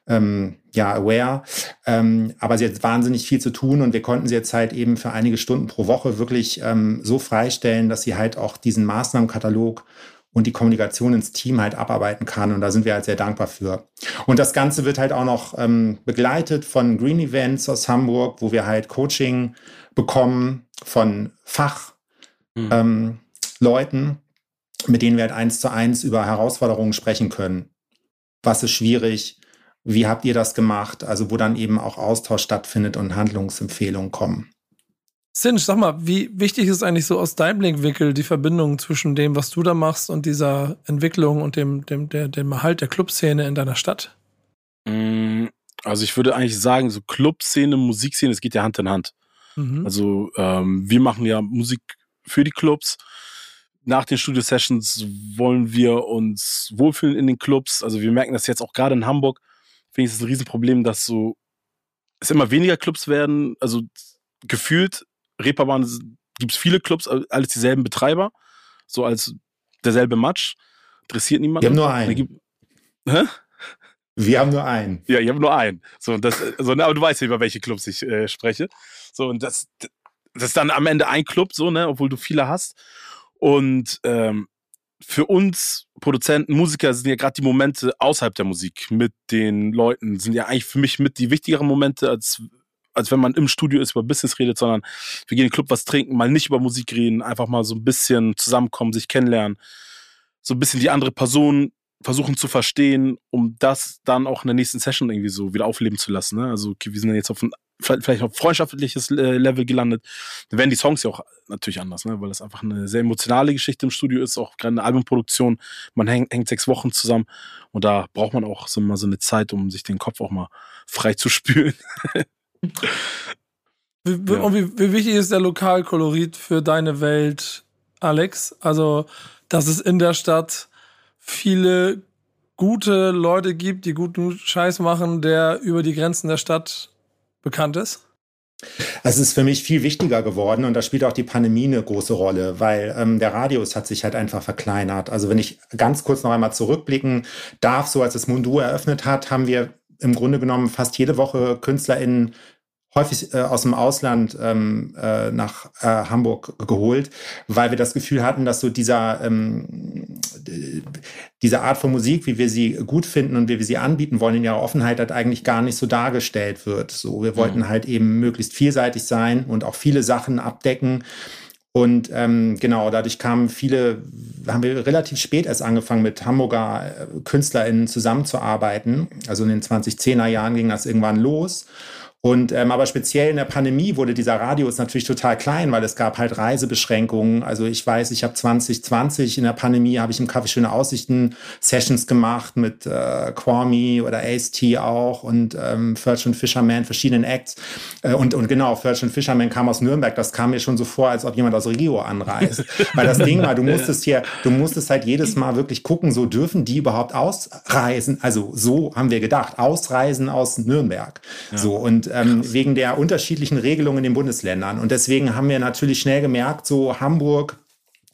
ähm, ja aware. Ähm, aber sie hat wahnsinnig viel zu tun und wir konnten sie jetzt halt eben für einige Stunden pro Woche wirklich ähm, so freistellen, dass sie halt auch diesen Maßnahmenkatalog und die Kommunikation ins Team halt abarbeiten kann. Und da sind wir halt sehr dankbar für. Und das Ganze wird halt auch noch ähm, begleitet von Green Events aus Hamburg, wo wir halt Coaching bekommen von Fach. Mhm. Ähm, mit denen wir halt eins zu eins über Herausforderungen sprechen können. Was ist schwierig? Wie habt ihr das gemacht? Also wo dann eben auch Austausch stattfindet und Handlungsempfehlungen kommen. Sinch, sag mal, wie wichtig ist eigentlich so aus deinem Blickwinkel die Verbindung zwischen dem, was du da machst und dieser Entwicklung und dem, dem, der, dem Erhalt der Clubszene in deiner Stadt? Mm, also ich würde eigentlich sagen, so Clubszene, Musikszene, es geht ja Hand in Hand. Mhm. Also ähm, wir machen ja Musik für die Clubs nach den Studio-Sessions wollen wir uns wohlfühlen in den Clubs. Also wir merken das jetzt auch gerade in Hamburg. Finde ich, es ein Riesenproblem, dass so es immer weniger Clubs werden. Also gefühlt, Reeperbahn gibt es viele Clubs, alles dieselben Betreiber. So als derselbe Match. Interessiert niemanden. Wir haben nur einen. Gibt, hä? Wir haben nur einen. Ja, ich habe nur einen. So, das, so, aber du weißt ja, über welche Clubs ich äh, spreche. So, und das, das ist dann am Ende ein Club, so, ne, obwohl du viele hast. Und ähm, für uns Produzenten, Musiker sind ja gerade die Momente außerhalb der Musik mit den Leuten, sind ja eigentlich für mich mit die wichtigeren Momente, als, als wenn man im Studio ist, über Business redet, sondern wir gehen in den Club was trinken, mal nicht über Musik reden, einfach mal so ein bisschen zusammenkommen, sich kennenlernen, so ein bisschen die andere Person versuchen zu verstehen, um das dann auch in der nächsten Session irgendwie so wieder aufleben zu lassen. Ne? Also okay, wir sind ja jetzt auf ein vielleicht auf freundschaftliches äh, Level gelandet, dann werden die Songs ja auch natürlich anders, ne? weil das einfach eine sehr emotionale Geschichte im Studio ist, auch gerade eine Albumproduktion. Man hängt, hängt sechs Wochen zusammen und da braucht man auch so mal so eine Zeit, um sich den Kopf auch mal frei zu spülen. wie, ja. Und wie, wie wichtig ist der Lokalkolorit für deine Welt, Alex? Also, dass es in der Stadt viele gute Leute gibt, die guten Scheiß machen, der über die Grenzen der Stadt bekannt ist? Es ist für mich viel wichtiger geworden und da spielt auch die Pandemie eine große Rolle, weil ähm, der Radius hat sich halt einfach verkleinert. Also wenn ich ganz kurz noch einmal zurückblicken darf, so als es Mundu eröffnet hat, haben wir im Grunde genommen fast jede Woche KünstlerInnen häufig äh, aus dem Ausland ähm, äh, nach äh, Hamburg geholt, weil wir das Gefühl hatten, dass so dieser ähm, diese Art von Musik, wie wir sie gut finden und wie wir sie anbieten wollen, in ihrer Offenheit halt eigentlich gar nicht so dargestellt wird. So, wir wollten mhm. halt eben möglichst vielseitig sein und auch viele Sachen abdecken. Und ähm, genau, dadurch kamen viele, haben wir relativ spät erst angefangen, mit Hamburger äh, KünstlerInnen zusammenzuarbeiten. Also in den 2010er Jahren ging das irgendwann los. Und ähm, aber speziell in der Pandemie wurde dieser Radius natürlich total klein, weil es gab halt Reisebeschränkungen. Also ich weiß, ich habe 2020 in der Pandemie habe ich im Café Schöne Aussichten Sessions gemacht mit äh, Kwame oder Ace-T auch und ähm, Furch und Fisherman, verschiedenen Acts. Äh, und, und genau, Furch und Fisherman kam aus Nürnberg. Das kam mir schon so vor, als ob jemand aus Rio anreist. weil das Ding war, du musstest hier, du musstest halt jedes Mal wirklich gucken, so dürfen die überhaupt ausreisen. Also so haben wir gedacht, ausreisen aus Nürnberg. Ja. So und ähm, wegen der unterschiedlichen Regelungen in den Bundesländern. Und deswegen haben wir natürlich schnell gemerkt, so Hamburg,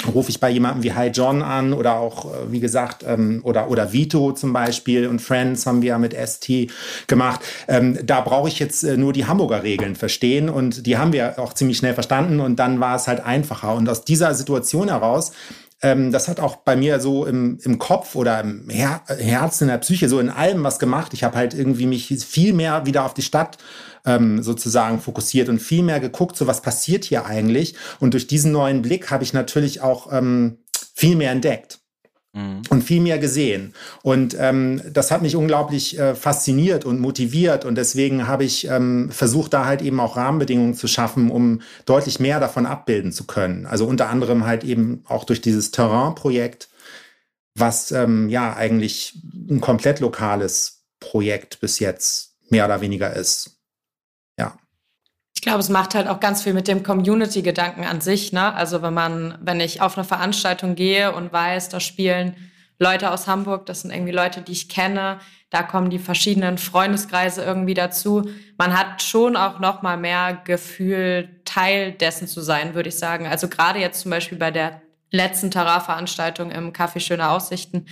rufe ich bei jemandem wie Hi John an oder auch, äh, wie gesagt, ähm, oder, oder Vito zum Beispiel und Friends haben wir ja mit ST gemacht. Ähm, da brauche ich jetzt äh, nur die Hamburger Regeln verstehen und die haben wir auch ziemlich schnell verstanden und dann war es halt einfacher. Und aus dieser Situation heraus ähm, das hat auch bei mir so im, im Kopf oder im Her Herzen, in der Psyche, so in allem was gemacht. Ich habe halt irgendwie mich viel mehr wieder auf die Stadt ähm, sozusagen fokussiert und viel mehr geguckt, so was passiert hier eigentlich. Und durch diesen neuen Blick habe ich natürlich auch ähm, viel mehr entdeckt. Und viel mehr gesehen. Und ähm, das hat mich unglaublich äh, fasziniert und motiviert. Und deswegen habe ich ähm, versucht, da halt eben auch Rahmenbedingungen zu schaffen, um deutlich mehr davon abbilden zu können. Also unter anderem halt eben auch durch dieses Terrain-Projekt, was ähm, ja eigentlich ein komplett lokales Projekt bis jetzt mehr oder weniger ist. Glaube, es macht halt auch ganz viel mit dem Community-Gedanken an sich. Ne? Also wenn man, wenn ich auf eine Veranstaltung gehe und weiß, da spielen Leute aus Hamburg, das sind irgendwie Leute, die ich kenne, da kommen die verschiedenen Freundeskreise irgendwie dazu. Man hat schon auch noch mal mehr Gefühl, Teil dessen zu sein, würde ich sagen. Also gerade jetzt zum Beispiel bei der letzten Terrain-Veranstaltung im Café Schöne Aussichten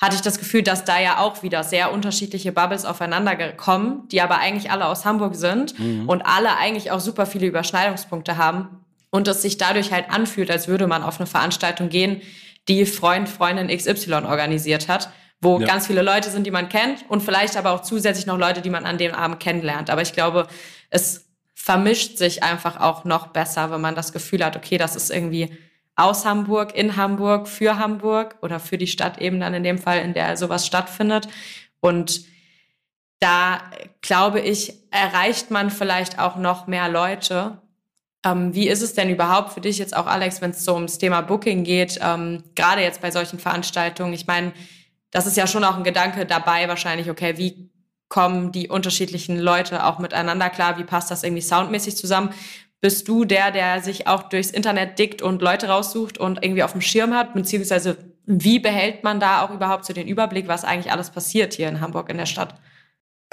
hatte ich das Gefühl, dass da ja auch wieder sehr unterschiedliche Bubbles aufeinander kommen, die aber eigentlich alle aus Hamburg sind mhm. und alle eigentlich auch super viele Überschneidungspunkte haben und es sich dadurch halt anfühlt, als würde man auf eine Veranstaltung gehen, die Freund, Freundin XY organisiert hat, wo ja. ganz viele Leute sind, die man kennt und vielleicht aber auch zusätzlich noch Leute, die man an dem Abend kennenlernt. Aber ich glaube, es vermischt sich einfach auch noch besser, wenn man das Gefühl hat, okay, das ist irgendwie aus Hamburg, in Hamburg, für Hamburg oder für die Stadt eben dann in dem Fall, in der sowas stattfindet. Und da glaube ich, erreicht man vielleicht auch noch mehr Leute. Ähm, wie ist es denn überhaupt für dich jetzt auch, Alex, wenn es so ums Thema Booking geht, ähm, gerade jetzt bei solchen Veranstaltungen? Ich meine, das ist ja schon auch ein Gedanke dabei, wahrscheinlich, okay, wie kommen die unterschiedlichen Leute auch miteinander klar? Wie passt das irgendwie soundmäßig zusammen? Bist du der, der sich auch durchs Internet dickt und Leute raussucht und irgendwie auf dem Schirm hat? Beziehungsweise wie behält man da auch überhaupt so den Überblick, was eigentlich alles passiert hier in Hamburg in der Stadt?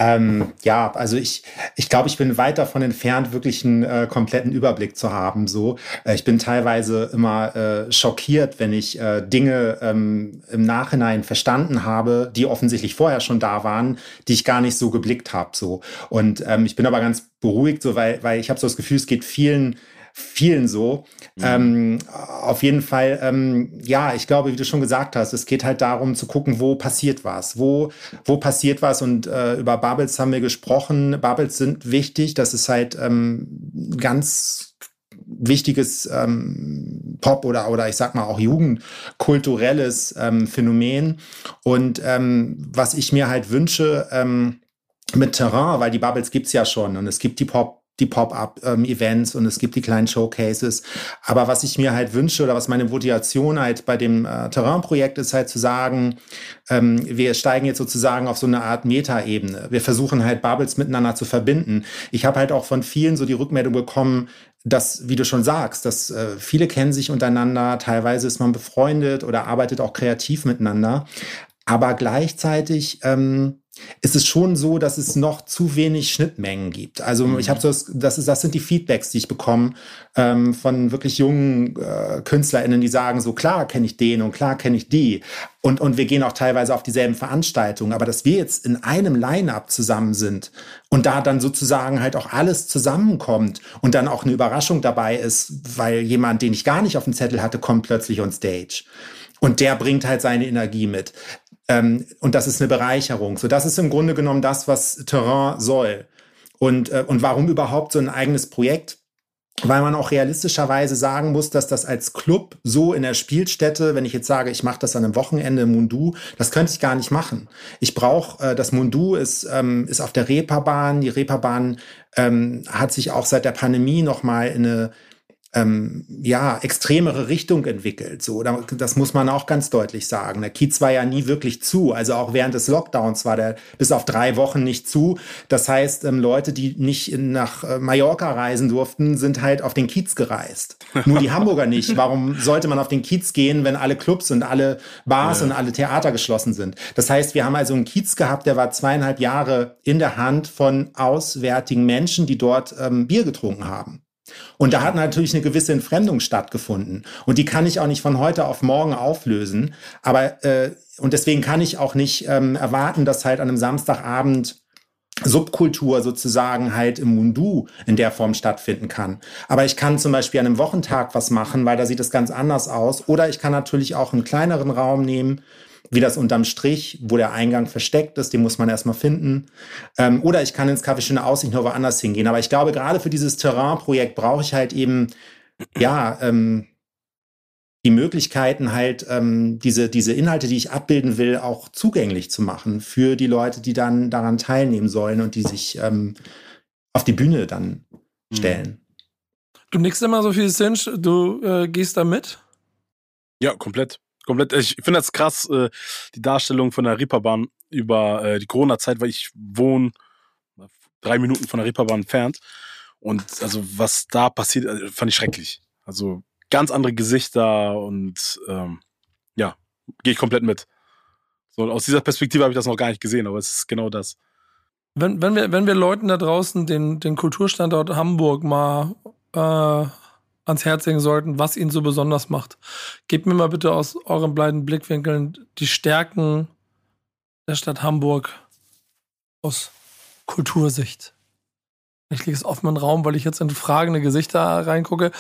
Ähm, ja, also ich, ich glaube, ich bin weit davon entfernt, wirklich einen äh, kompletten Überblick zu haben. So, äh, ich bin teilweise immer äh, schockiert, wenn ich äh, Dinge ähm, im Nachhinein verstanden habe, die offensichtlich vorher schon da waren, die ich gar nicht so geblickt habe. So und ähm, ich bin aber ganz beruhigt, so weil, weil ich habe so das Gefühl, es geht vielen vielen so. Mhm. Ähm, auf jeden Fall, ähm, ja, ich glaube, wie du schon gesagt hast, es geht halt darum zu gucken, wo passiert was, wo, wo passiert was und äh, über Bubbles haben wir gesprochen. Bubbles sind wichtig, das ist halt ähm, ganz wichtiges ähm, Pop oder oder ich sag mal auch jugendkulturelles ähm, Phänomen und ähm, was ich mir halt wünsche ähm, mit Terrain, weil die Bubbles gibt's ja schon und es gibt die Pop die Pop-up-Events ähm, und es gibt die kleinen Showcases. Aber was ich mir halt wünsche oder was meine Motivation halt bei dem äh, Terrain-Projekt ist halt zu sagen, ähm, wir steigen jetzt sozusagen auf so eine Art Meta-Ebene. Wir versuchen halt Bubbles miteinander zu verbinden. Ich habe halt auch von vielen so die Rückmeldung bekommen, dass, wie du schon sagst, dass äh, viele kennen sich untereinander, teilweise ist man befreundet oder arbeitet auch kreativ miteinander. Aber gleichzeitig ähm, ist es schon so, dass es noch zu wenig Schnittmengen gibt. Also mhm. ich habe so, das, das, ist, das sind die Feedbacks, die ich bekomme ähm, von wirklich jungen äh, KünstlerInnen, die sagen so, klar kenne ich den und klar kenne ich die. Und, und wir gehen auch teilweise auf dieselben Veranstaltungen. Aber dass wir jetzt in einem Line-Up zusammen sind und da dann sozusagen halt auch alles zusammenkommt und dann auch eine Überraschung dabei ist, weil jemand, den ich gar nicht auf dem Zettel hatte, kommt plötzlich on Stage. Und der bringt halt seine Energie mit. Ähm, und das ist eine Bereicherung. So, das ist im Grunde genommen das, was Terrain soll. Und, äh, und warum überhaupt so ein eigenes Projekt? Weil man auch realistischerweise sagen muss, dass das als Club so in der Spielstätte, wenn ich jetzt sage, ich mache das an einem Wochenende im Mundu, das könnte ich gar nicht machen. Ich brauche, äh, das Mundu ist, ähm, ist auf der Reeperbahn. Die Reeperbahn ähm, hat sich auch seit der Pandemie nochmal in eine ähm, ja, extremere Richtung entwickelt. So, das muss man auch ganz deutlich sagen. Der Kiez war ja nie wirklich zu. Also auch während des Lockdowns war der bis auf drei Wochen nicht zu. Das heißt, ähm, Leute, die nicht nach äh, Mallorca reisen durften, sind halt auf den Kiez gereist. Nur die Hamburger nicht. Warum sollte man auf den Kiez gehen, wenn alle Clubs und alle Bars ja. und alle Theater geschlossen sind? Das heißt, wir haben also einen Kiez gehabt, der war zweieinhalb Jahre in der Hand von auswärtigen Menschen, die dort ähm, Bier getrunken haben. Und da hat natürlich eine gewisse Entfremdung stattgefunden. Und die kann ich auch nicht von heute auf morgen auflösen. Aber äh, und deswegen kann ich auch nicht ähm, erwarten, dass halt an einem Samstagabend Subkultur sozusagen halt im Mundu in der Form stattfinden kann. Aber ich kann zum Beispiel an einem Wochentag was machen, weil da sieht es ganz anders aus. Oder ich kann natürlich auch einen kleineren Raum nehmen, wie das unterm Strich, wo der Eingang versteckt ist, den muss man erstmal finden. Ähm, oder ich kann ins Café Schöne Aussicht nur woanders hingehen. Aber ich glaube, gerade für dieses Terrain-Projekt brauche ich halt eben, ja, ähm, die Möglichkeiten halt, ähm, diese, diese Inhalte, die ich abbilden will, auch zugänglich zu machen für die Leute, die dann daran teilnehmen sollen und die sich ähm, auf die Bühne dann mhm. stellen. Du nickst immer so viel Cinch, du äh, gehst da mit? Ja, komplett komplett. Ich finde das krass, äh, die Darstellung von der Reeperbahn über äh, die Corona-Zeit, weil ich wohne drei Minuten von der Reeperbahn entfernt. Und also was da passiert, äh, fand ich schrecklich. Also ganz andere Gesichter und ähm, ja, gehe ich komplett mit. So, aus dieser Perspektive habe ich das noch gar nicht gesehen, aber es ist genau das. Wenn, wenn, wir, wenn wir Leuten da draußen den, den Kulturstandort Hamburg mal äh, ans Herz legen sollten, was ihn so besonders macht, gebt mir mal bitte aus euren beiden Blickwinkeln die Stärken der Stadt Hamburg aus Kultursicht. Ich lege es offen im Raum, weil ich jetzt in fragende Gesichter reingucke.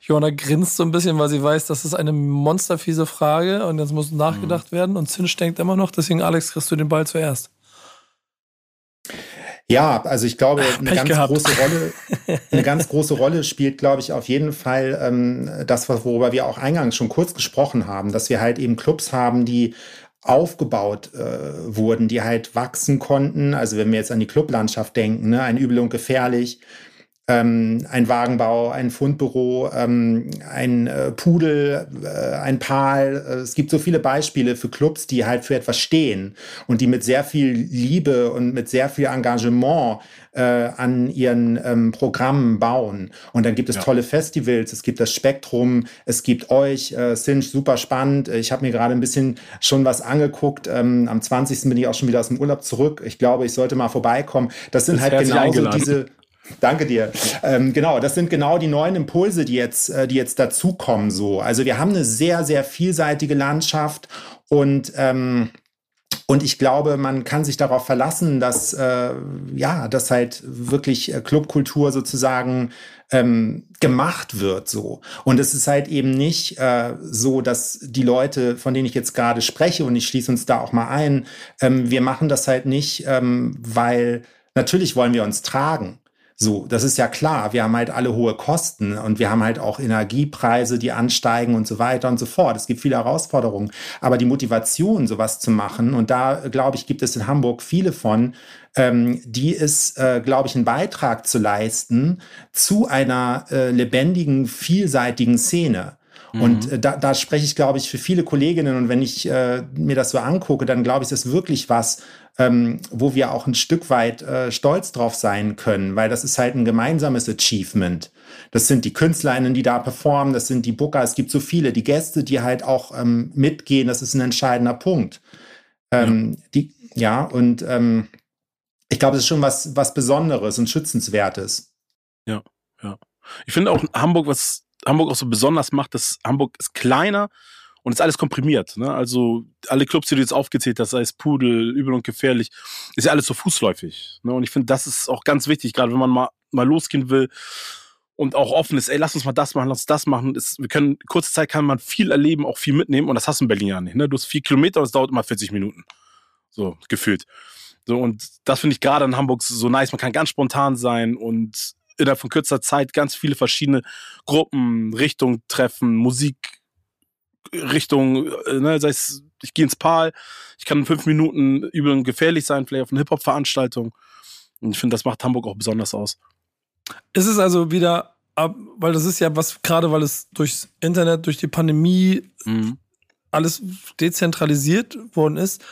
Johanna grinst so ein bisschen, weil sie weiß, das ist eine monsterfiese Frage und jetzt muss nachgedacht mhm. werden und Zinsch denkt immer noch, deswegen Alex, kriegst du den Ball zuerst. Ja, also ich glaube, eine Pech ganz gehabt. große Rolle, eine ganz große Rolle spielt, glaube ich, auf jeden Fall ähm, das, worüber wir auch eingangs schon kurz gesprochen haben, dass wir halt eben Clubs haben, die aufgebaut äh, wurden, die halt wachsen konnten. Also wenn wir jetzt an die Clublandschaft denken, ne, ein Übel und gefährlich, ähm, ein Wagenbau, ein Fundbüro, ähm, ein äh, Pudel, äh, ein Pal. Äh, es gibt so viele Beispiele für Clubs, die halt für etwas stehen und die mit sehr viel Liebe und mit sehr viel Engagement äh, an ihren ähm, Programmen bauen. Und dann gibt es ja. tolle Festivals, es gibt das Spektrum, es gibt euch, äh, Sinch, super spannend. Ich habe mir gerade ein bisschen schon was angeguckt. Ähm, am 20. bin ich auch schon wieder aus dem Urlaub zurück. Ich glaube, ich sollte mal vorbeikommen. Das sind das halt genauso diese Danke dir. Ähm, genau, das sind genau die neuen Impulse, die jetzt, äh, die jetzt dazukommen. So, also wir haben eine sehr, sehr vielseitige Landschaft und ähm, und ich glaube, man kann sich darauf verlassen, dass äh, ja, dass halt wirklich äh, Clubkultur sozusagen ähm, gemacht wird so. Und es ist halt eben nicht äh, so, dass die Leute, von denen ich jetzt gerade spreche, und ich schließe uns da auch mal ein, ähm, wir machen das halt nicht, ähm, weil natürlich wollen wir uns tragen. So, das ist ja klar. Wir haben halt alle hohe Kosten und wir haben halt auch Energiepreise, die ansteigen und so weiter und so fort. Es gibt viele Herausforderungen. Aber die Motivation, sowas zu machen, und da glaube ich, gibt es in Hamburg viele von, ähm, die ist, äh, glaube ich, einen Beitrag zu leisten zu einer äh, lebendigen, vielseitigen Szene. Und mhm. äh, da, da spreche ich, glaube ich, für viele Kolleginnen. Und wenn ich äh, mir das so angucke, dann glaube ich, ist das wirklich was, ähm, wo wir auch ein Stück weit äh, stolz drauf sein können, weil das ist halt ein gemeinsames Achievement. Das sind die KünstlerInnen, die da performen, das sind die Booker, es gibt so viele, die Gäste, die halt auch ähm, mitgehen, das ist ein entscheidender Punkt. Ähm, ja. Die, ja, und ähm, ich glaube, das ist schon was, was Besonderes und Schützenswertes. Ja, ja. Ich finde auch Hamburg, was Hamburg auch so besonders macht, dass Hamburg ist kleiner, und ist alles komprimiert. Ne? Also alle Clubs, die du jetzt aufgezählt hast, sei es Pudel, Übel und Gefährlich, ist ja alles so fußläufig. Ne? Und ich finde, das ist auch ganz wichtig, gerade wenn man mal, mal losgehen will und auch offen ist, ey, lass uns mal das machen, lass uns das machen. Ist, wir können, kurze Zeit kann man viel erleben, auch viel mitnehmen und das hast du in Berlin ja nicht. Ne? Du hast vier Kilometer und es dauert immer 40 Minuten. So, gefühlt. So, und das finde ich gerade in Hamburg so nice. Man kann ganz spontan sein und innerhalb von kürzer Zeit ganz viele verschiedene Gruppen, Richtungen treffen, Musik Richtung, äh, ne, sei es, ich gehe ins Pal, ich kann in fünf Minuten übel und gefährlich sein, vielleicht auf einer Hip-Hop-Veranstaltung. Und ich finde, das macht Hamburg auch besonders aus. Ist es also wieder, weil das ist ja was, gerade weil es durchs Internet, durch die Pandemie mhm. alles dezentralisiert worden ist,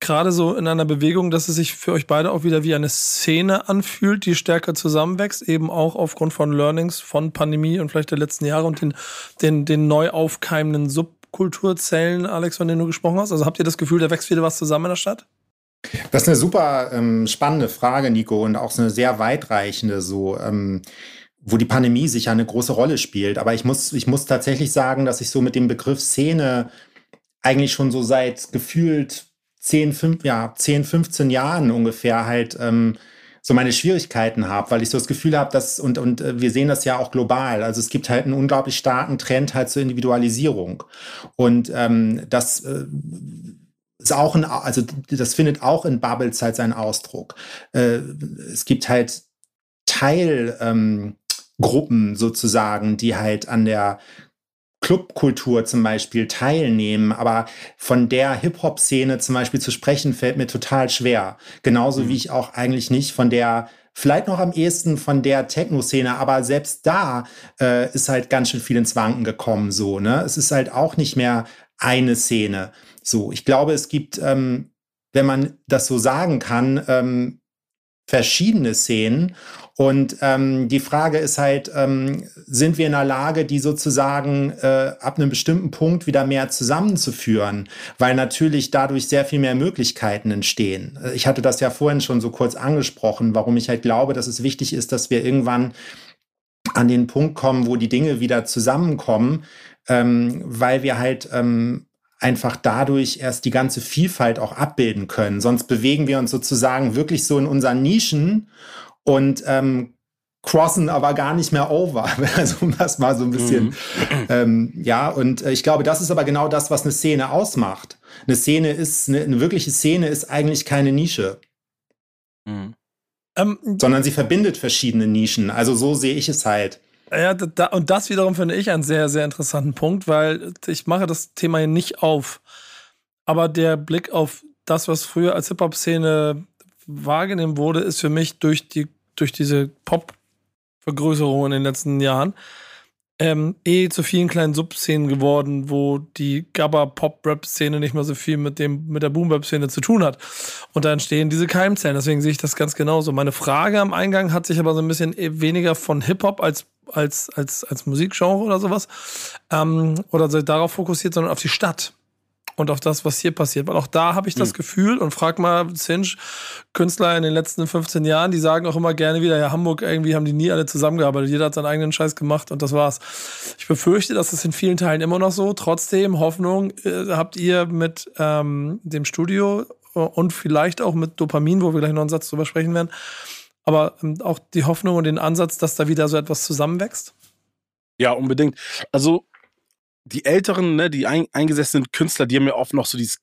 gerade so in einer Bewegung, dass es sich für euch beide auch wieder wie eine Szene anfühlt, die stärker zusammenwächst, eben auch aufgrund von Learnings von Pandemie und vielleicht der letzten Jahre und den, den, den neu aufkeimenden Subkulturzellen, Alex, von denen du gesprochen hast? Also habt ihr das Gefühl, da wächst wieder was zusammen in der Stadt? Das ist eine super ähm, spannende Frage, Nico, und auch so eine sehr weitreichende, so ähm, wo die Pandemie sicher eine große Rolle spielt. Aber ich muss, ich muss tatsächlich sagen, dass ich so mit dem Begriff Szene eigentlich schon so seit gefühlt 10, 5, ja, 10, 15 Jahren ungefähr halt ähm, so meine Schwierigkeiten habe, weil ich so das Gefühl habe, dass, und, und äh, wir sehen das ja auch global, also es gibt halt einen unglaublich starken Trend halt zur Individualisierung. Und ähm, das äh, ist auch ein, also das findet auch in Bubbles halt seinen Ausdruck. Äh, es gibt halt Teilgruppen ähm, sozusagen, die halt an der Clubkultur zum Beispiel teilnehmen, aber von der Hip-Hop-Szene zum Beispiel zu sprechen, fällt mir total schwer. Genauso mhm. wie ich auch eigentlich nicht von der vielleicht noch am ehesten von der Techno-Szene, aber selbst da äh, ist halt ganz schön viel ins Wanken gekommen, so, ne? Es ist halt auch nicht mehr eine Szene. So, ich glaube, es gibt, ähm, wenn man das so sagen kann, ähm, verschiedene Szenen Und ähm, die Frage ist halt, ähm, sind wir in der Lage, die sozusagen äh, ab einem bestimmten Punkt wieder mehr zusammenzuführen, weil natürlich dadurch sehr viel mehr Möglichkeiten entstehen. Äh, ich hatte das ja vorhin schon so kurz angesprochen, warum ich halt glaube, dass es wichtig ist, dass wir irgendwann an den Punkt kommen, wo die Dinge wieder zusammenkommen, ähm, weil wir halt ähm, einfach dadurch erst die ganze Vielfalt auch abbilden können. Sonst bewegen wir uns sozusagen wirklich so in unseren Nischen und ähm, crossen aber gar nicht mehr over. Also um das mal so ein bisschen, mhm. ähm, ja, und äh, ich glaube, das ist aber genau das, was eine Szene ausmacht. Eine Szene ist, eine, eine wirkliche Szene ist eigentlich keine Nische. Mhm. Ähm, sondern sie verbindet verschiedene Nischen. Also so sehe ich es halt. Ja, da, und das wiederum finde ich einen sehr, sehr interessanten Punkt, weil ich mache das Thema hier nicht auf. Aber der Blick auf das, was früher als Hip-Hop-Szene wahrgenommen wurde, ist für mich durch die durch diese Pop-Vergrößerung in den letzten Jahren ähm, eh zu vielen kleinen Subszenen geworden, wo die Gabba-Pop-Rap-Szene nicht mehr so viel mit dem mit der Boom-Bap-Szene zu tun hat. Und da entstehen diese Keimzellen. Deswegen sehe ich das ganz genauso. Meine Frage am Eingang hat sich aber so ein bisschen weniger von Hip-Hop als als, als, als Musikgenre oder sowas, ähm, oder darauf fokussiert, sondern auf die Stadt und auf das, was hier passiert. Weil auch da habe ich das hm. Gefühl und frag mal Cinch, Künstler in den letzten 15 Jahren, die sagen auch immer gerne wieder, ja, Hamburg, irgendwie haben die nie alle zusammengearbeitet. Jeder hat seinen eigenen Scheiß gemacht und das war's. Ich befürchte, dass es in vielen Teilen immer noch so. Trotzdem, Hoffnung, äh, habt ihr mit ähm, dem Studio und vielleicht auch mit Dopamin, wo wir gleich noch einen Satz drüber sprechen werden, aber ähm, auch die Hoffnung und den Ansatz, dass da wieder so etwas zusammenwächst? Ja, unbedingt. Also die älteren, ne, die ein, eingesessenen Künstler, die haben ja oft noch so dieses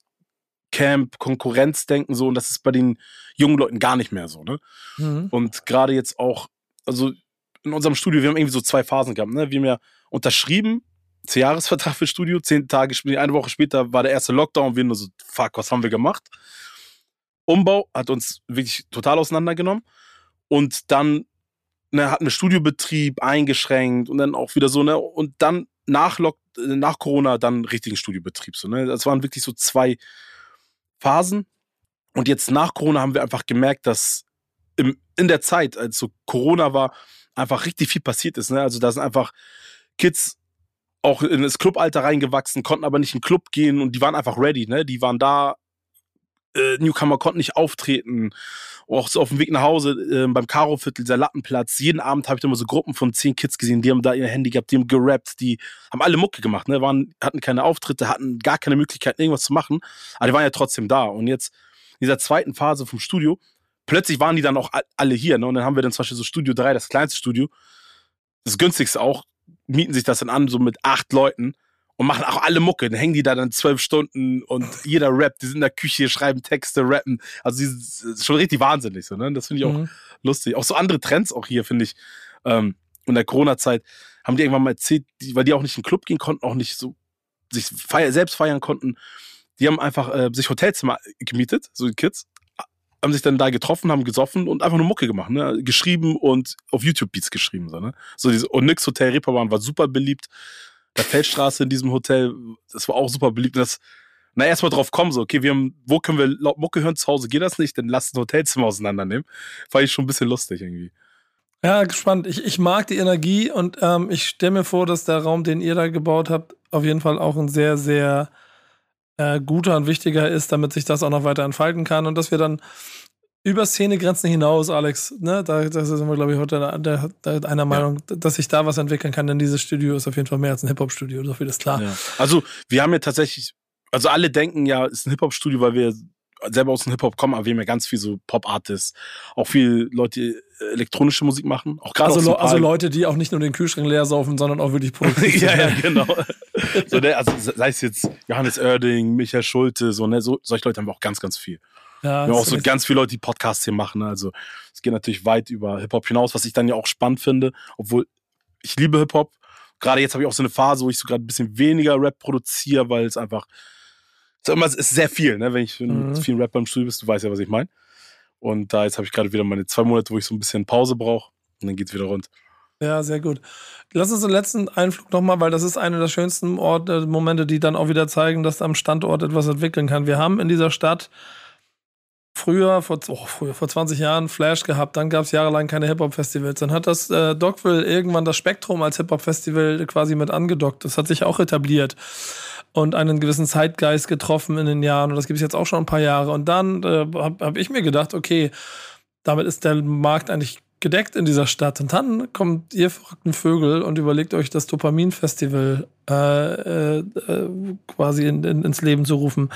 Camp, Konkurrenzdenken so und das ist bei den jungen Leuten gar nicht mehr so, ne? Mhm. Und gerade jetzt auch, also in unserem Studio, wir haben irgendwie so zwei Phasen gehabt, ne? Wir haben ja unterschrieben, zehn Jahresvertrag für Studio, zehn Tage später, eine Woche später war der erste Lockdown und wir nur so, fuck, was haben wir gemacht? Umbau hat uns wirklich total auseinandergenommen und dann ne, hatten wir Studiobetrieb eingeschränkt und dann auch wieder so, ne? Und dann nach, Lock nach Corona dann richtigen Studiobetrieb. So, ne? Das waren wirklich so zwei Phasen. Und jetzt nach Corona haben wir einfach gemerkt, dass im, in der Zeit, als so Corona war, einfach richtig viel passiert ist. Ne? Also da sind einfach Kids auch in das Clubalter reingewachsen, konnten aber nicht in den Club gehen und die waren einfach ready. Ne? Die waren da, äh, Newcomer konnten nicht auftreten auch so auf dem Weg nach Hause äh, beim Karo-Viertel, dieser Lattenplatz, jeden Abend habe ich immer so Gruppen von zehn Kids gesehen, die haben da ihr Handy gehabt, die haben gerappt, die haben alle Mucke gemacht, ne? waren, hatten keine Auftritte, hatten gar keine Möglichkeit, irgendwas zu machen, aber die waren ja trotzdem da. Und jetzt in dieser zweiten Phase vom Studio, plötzlich waren die dann auch alle hier. Ne? Und dann haben wir dann zum Beispiel so Studio 3, das kleinste Studio, das günstigste auch, mieten sich das dann an, so mit acht Leuten und machen auch alle Mucke. Dann hängen die da dann zwölf Stunden und jeder rappt, die sind in der Küche, schreiben Texte, rappen. Also die ist schon richtig wahnsinnig so, ne? Das finde ich auch mhm. lustig. Auch so andere Trends auch hier, finde ich. Ähm, in der Corona-Zeit haben die irgendwann mal erzählt, die, weil die auch nicht in den Club gehen konnten, auch nicht so sich feier, selbst feiern konnten. Die haben einfach äh, sich Hotelzimmer gemietet, so die Kids, haben sich dann da getroffen, haben gesoffen und einfach nur Mucke gemacht, ne? Geschrieben und auf YouTube Beats geschrieben, so, ne? So diese Onyx Hotel Reeperbahn war super beliebt der Feldstraße in diesem Hotel, das war auch super beliebt. Das, na, erstmal drauf kommen, so, okay, wir haben, wo können wir laut Mucke hören? Zu Hause geht das nicht, dann lasst ein Hotelzimmer auseinandernehmen. Fand ich schon ein bisschen lustig irgendwie. Ja, gespannt. Ich, ich mag die Energie und ähm, ich stelle mir vor, dass der Raum, den ihr da gebaut habt, auf jeden Fall auch ein sehr, sehr äh, guter und wichtiger ist, damit sich das auch noch weiter entfalten kann und dass wir dann über Szenegrenzen hinaus, Alex, ne, da, da sind wir, glaube ich, heute der, einer Meinung, ja. dass sich da was entwickeln kann, denn dieses Studio ist auf jeden Fall mehr als ein Hip-Hop-Studio, so viel ist klar. Ja. Also, wir haben ja tatsächlich, also alle denken ja, es ist ein Hip-Hop-Studio, weil wir selber aus dem Hip-Hop kommen, aber wir haben ja ganz viel so Pop-Artists, auch viele Leute, die elektronische Musik machen. Auch also, also Leute, die auch nicht nur den Kühlschrank leer saufen, sondern auch wirklich produktiv Ja, ja, genau. so, ne, also sei es jetzt Johannes Oerding, Michael Schulte, so, ne, so, solche Leute haben wir auch ganz, ganz viel. Ja, haben auch so ganz viele Leute, die Podcasts hier machen. Ne? Also es geht natürlich weit über Hip-Hop hinaus, was ich dann ja auch spannend finde, obwohl ich liebe Hip-Hop. Gerade jetzt habe ich auch so eine Phase, wo ich so gerade ein bisschen weniger Rap produziere, weil es einfach es ist sehr viel, ne? Wenn ich mhm. mit vielen Rappern im Studio bist, du weißt ja, was ich meine. Und da jetzt habe ich gerade wieder meine zwei Monate, wo ich so ein bisschen Pause brauche und dann geht es wieder rund. Ja, sehr gut. Lass uns den letzten Einflug nochmal, weil das ist einer der schönsten Orte, Momente, die dann auch wieder zeigen, dass am Standort etwas entwickeln kann. Wir haben in dieser Stadt früher, vor, oh, früher, vor 20 Jahren Flash gehabt, dann gab es jahrelang keine Hip-Hop-Festivals. Dann hat das äh, Dogville irgendwann das Spektrum als Hip-Hop-Festival quasi mit angedockt. Das hat sich auch etabliert und einen gewissen Zeitgeist getroffen in den Jahren. Und das gibt es jetzt auch schon ein paar Jahre. Und dann äh, habe hab ich mir gedacht, okay, damit ist der Markt eigentlich gedeckt in dieser Stadt. Und dann kommt ihr verrückten Vögel und überlegt euch das Dopamin-Festival äh, äh, quasi in, in, ins Leben zu rufen.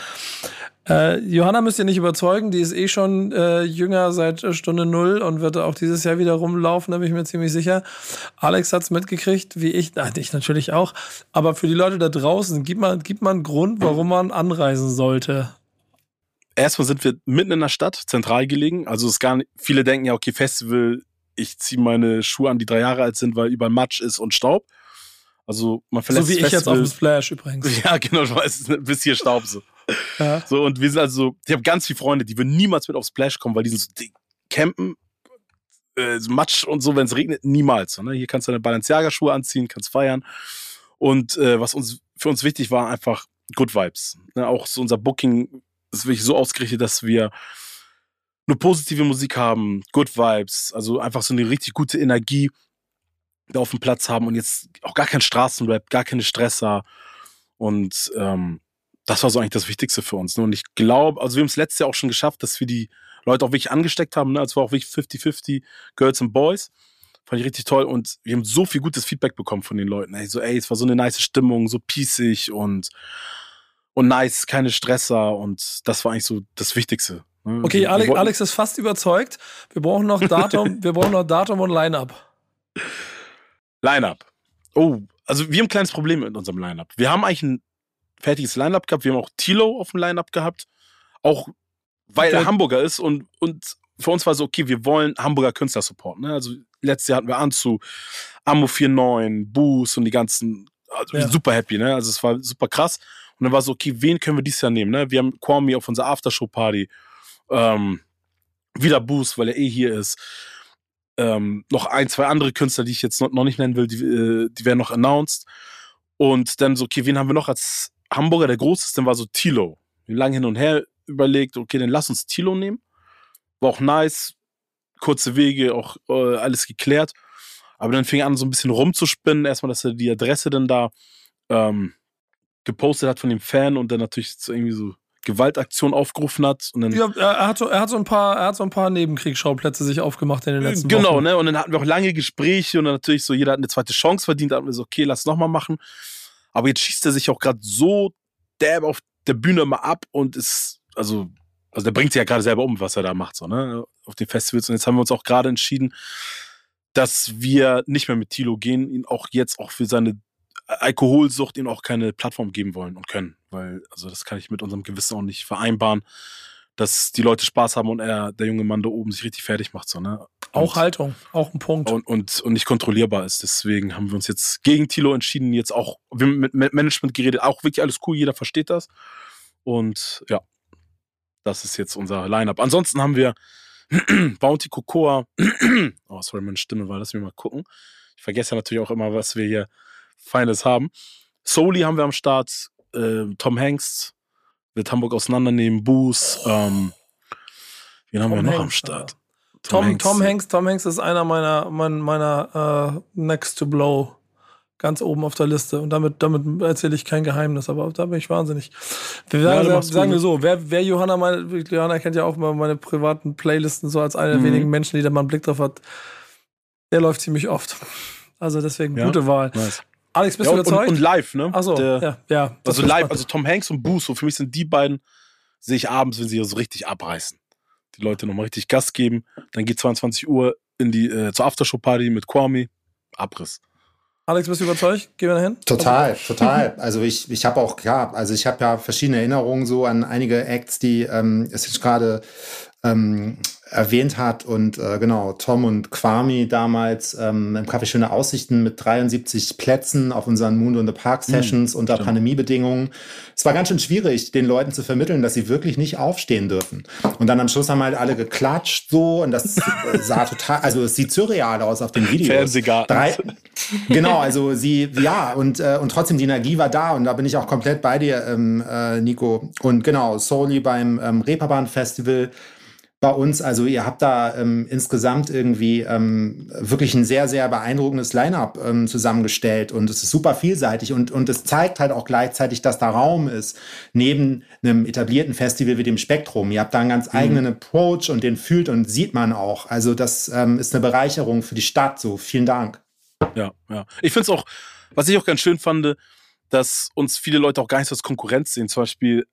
Äh, Johanna müsst ihr nicht überzeugen, die ist eh schon äh, jünger seit Stunde Null und wird auch dieses Jahr wieder rumlaufen, da bin ich mir ziemlich sicher. Alex hat's mitgekriegt, wie ich, nein, ich natürlich auch. Aber für die Leute da draußen, gib mal, gib mal einen Grund, warum man anreisen sollte erstmal sind wir mitten in der Stadt, zentral gelegen. Also es gar nicht, viele denken ja, okay, Festival, ich ziehe meine Schuhe an, die drei Jahre alt sind, weil überall Matsch ist und Staub. Also man verlässt So wie ich jetzt auf dem Splash übrigens. Ja, genau, du weißt, bis hier Staub so. ja. So, und wir sind also, ich habe ganz viele Freunde, die würden niemals mit auf Splash kommen, weil die sind so, die campen, äh, Matsch und so, wenn es regnet, niemals. So, ne? Hier kannst du deine Balenciaga-Schuhe anziehen, kannst feiern. Und äh, was uns für uns wichtig war, einfach Good Vibes. Ne? Auch so unser Booking ist wirklich so ausgerichtet, dass wir nur positive Musik haben, Good Vibes, also einfach so eine richtig gute Energie da auf dem Platz haben und jetzt auch gar kein Straßenrap, gar keine Stresser. Und ähm, das war so eigentlich das Wichtigste für uns. Ne? Und ich glaube, also wir haben es letztes Jahr auch schon geschafft, dass wir die Leute auch wirklich angesteckt haben. Ne? Also war auch wirklich 50-50 Girls and Boys. Fand ich richtig toll. Und wir haben so viel gutes Feedback bekommen von den Leuten. Ey, so, ey, es war so eine nice Stimmung, so pießig und und nice, keine Stresser und das war eigentlich so das Wichtigste. Ne? Okay, Alex, Alex ist fast überzeugt. Wir brauchen noch Datum, wir brauchen noch Datum und Line-Up. Line-Up. Oh, also wir haben ein kleines Problem mit unserem Line-Up. Wir haben eigentlich ein fertiges Line-Up gehabt. Wir haben auch Tilo auf dem Line-Up gehabt. Auch weil er Hamburger ist und, und für uns war so, okay, wir wollen Hamburger Künstler supporten. Ne? Also letztes Jahr hatten wir Anzu, Amo 49, Boos und die ganzen, also ja. super happy, ne? Also es war super krass. Und dann war so, okay, wen können wir dieses Jahr nehmen? Ne? Wir haben Kwame auf unserer Aftershow-Party. Ähm, wieder Boost, weil er eh hier ist. Ähm, noch ein, zwei andere Künstler, die ich jetzt noch, nicht nennen will, die, äh, die werden noch announced. Und dann so, okay, wen haben wir noch als Hamburger? Der großeste war so Tilo. Lang hin und her überlegt, okay, dann lass uns Tilo nehmen. War auch nice, kurze Wege, auch äh, alles geklärt. Aber dann fing er an, so ein bisschen rumzuspinnen. Erstmal, dass er die Adresse dann da ähm, gepostet hat von dem Fan und dann natürlich so irgendwie so Gewaltaktion aufgerufen hat. Und dann ja, er hat, so, er, hat so ein paar, er hat so ein paar Nebenkriegsschauplätze sich aufgemacht in den letzten genau, Wochen. Genau, ne? Und dann hatten wir auch lange Gespräche und dann natürlich so, jeder hat eine zweite Chance verdient. Da hatten wir so, okay, lass nochmal machen. Aber jetzt schießt er sich auch gerade so derb auf der Bühne mal ab und ist, also, also der bringt sich ja gerade selber um, was er da macht, so, ne? Auf den Festivals. Und jetzt haben wir uns auch gerade entschieden, dass wir nicht mehr mit Tilo gehen, ihn auch jetzt auch für seine Alkoholsucht ihnen auch keine Plattform geben wollen und können. Weil, also das kann ich mit unserem Gewissen auch nicht vereinbaren, dass die Leute Spaß haben und er, der junge Mann da oben, sich richtig fertig macht. So, ne? auch Haltung, auch ein Punkt. Und, und, und nicht kontrollierbar ist. Deswegen haben wir uns jetzt gegen Tilo entschieden, jetzt auch, wir haben mit Management geredet, auch wirklich alles cool, jeder versteht das. Und ja, das ist jetzt unser Line-Up. Ansonsten haben wir Bounty Cocoa. oh, sorry, meine Stimme war, lass mich mal gucken. Ich vergesse ja natürlich auch immer, was wir hier Feines haben. Soli haben wir am Start, äh, Tom Hanks wird Hamburg auseinandernehmen, Boos, ähm, wen haben Tom wir noch Hanks, am Start? Tom, Tom, Hanks. Tom, Hanks. Tom Hanks ist einer meiner, meiner, meiner uh, Next to Blow ganz oben auf der Liste. Und damit, damit erzähle ich kein Geheimnis, aber da bin ich wahnsinnig. Wir sagen, ja, sagen wir so, wer, wer Johanna, meine, Johanna kennt ja auch mal meine privaten Playlisten so als einer der mhm. wenigen Menschen, die da mal einen Blick drauf hat. Der läuft ziemlich oft. Also deswegen ja, gute Wahl. Nice. Alex, bist ja, du überzeugt? Und, und live, ne? Achso, ja, ja. Also live, also Tom Hanks und Boost, so für mich sind die beiden, sehe ich abends, wenn sie so richtig abreißen. Die Leute nochmal richtig Gas geben. Dann geht 22 Uhr in die, äh, zur Aftershow-Party mit Kwame. Abriss. Alex, bist du überzeugt? Gehen wir dahin? Total, total. Also ich, ich habe auch, klar, also ich habe ja verschiedene Erinnerungen so an einige Acts, die ähm, es jetzt gerade ähm, erwähnt hat. Und äh, genau, Tom und Kwame damals ähm, im Café Schöne Aussichten mit 73 Plätzen auf unseren Moon in the Park hm, Sessions mhm, unter stimmt. Pandemiebedingungen. Es war ganz schön schwierig, den Leuten zu vermitteln, dass sie wirklich nicht aufstehen dürfen. Und dann am Schluss haben halt alle geklatscht so und das sah total, also es sieht surreal aus auf dem Video. Fernsehgarten. Drei, genau, also sie, ja, und, äh, und trotzdem die Energie war da und da bin ich auch komplett bei dir, ähm, äh, Nico. Und genau, Soli beim ähm, Reeperbahn Festival bei uns. Also ihr habt da ähm, insgesamt irgendwie ähm, wirklich ein sehr, sehr beeindruckendes Line-up ähm, zusammengestellt und es ist super vielseitig und, und es zeigt halt auch gleichzeitig, dass da Raum ist, neben einem etablierten Festival wie dem Spektrum. Ihr habt da einen ganz mhm. eigenen Approach und den fühlt und sieht man auch. Also das ähm, ist eine Bereicherung für die Stadt. So, vielen Dank. Ja, ja. Ich finde es auch, was ich auch ganz schön fand, dass uns viele Leute auch gar nicht als Konkurrenz sehen. Zum Beispiel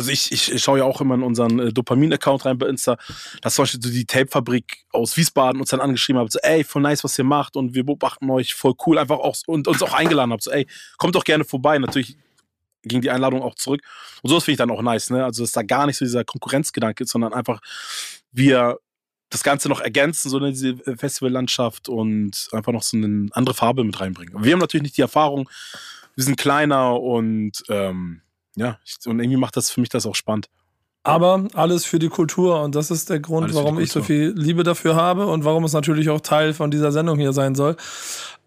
also ich, ich, schaue ja auch immer in unseren äh, Dopamin-Account rein bei Insta, dass zum Beispiel so die Tape-Fabrik aus Wiesbaden uns dann angeschrieben hat, so, ey, voll nice, was ihr macht und wir beobachten euch, voll cool, einfach auch und uns auch eingeladen habt, so, ey, kommt doch gerne vorbei. Natürlich ging die Einladung auch zurück. Und sowas finde ich dann auch nice, ne? Also, dass da gar nicht so dieser Konkurrenzgedanke ist, sondern einfach wir das Ganze noch ergänzen, so in diese Festivallandschaft und einfach noch so eine andere Farbe mit reinbringen. Wir haben natürlich nicht die Erfahrung, wir sind kleiner und ähm, ja, und irgendwie macht das für mich das auch spannend. Aber alles für die Kultur und das ist der Grund, alles warum ich so viel Liebe dafür habe und warum es natürlich auch Teil von dieser Sendung hier sein soll.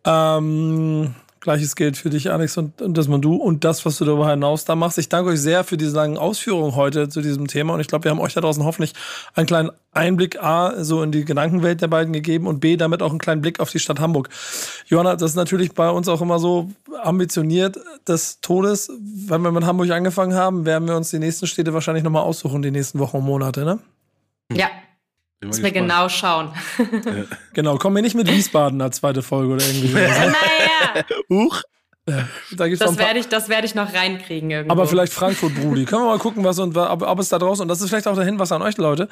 Ähm, Gleiches gilt für dich, Alex, und, und das du und das, was du darüber hinaus da machst. Ich danke euch sehr für diese langen Ausführungen heute zu diesem Thema und ich glaube, wir haben euch da draußen hoffentlich einen kleinen Einblick A, so in die Gedankenwelt der beiden gegeben und B, damit auch einen kleinen Blick auf die Stadt Hamburg. Johanna, das ist natürlich bei uns auch immer so ambitioniert des Todes. Wenn wir mit Hamburg angefangen haben, werden wir uns die nächsten Städte wahrscheinlich nochmal aussuchen, die nächsten Wochen und Monate, ne? Ja, Müssen wir genau schauen. Ja. Genau, kommen wir nicht mit Wiesbaden als zweite Folge oder irgendwie so. naja. Huch. Ja, da gibt's das werde ich, das werde ich noch reinkriegen irgendwo. Aber vielleicht Frankfurt, Brudi. Können wir mal gucken, was und ob, ob es da draußen und das ist vielleicht auch der Hinweis an euch Leute,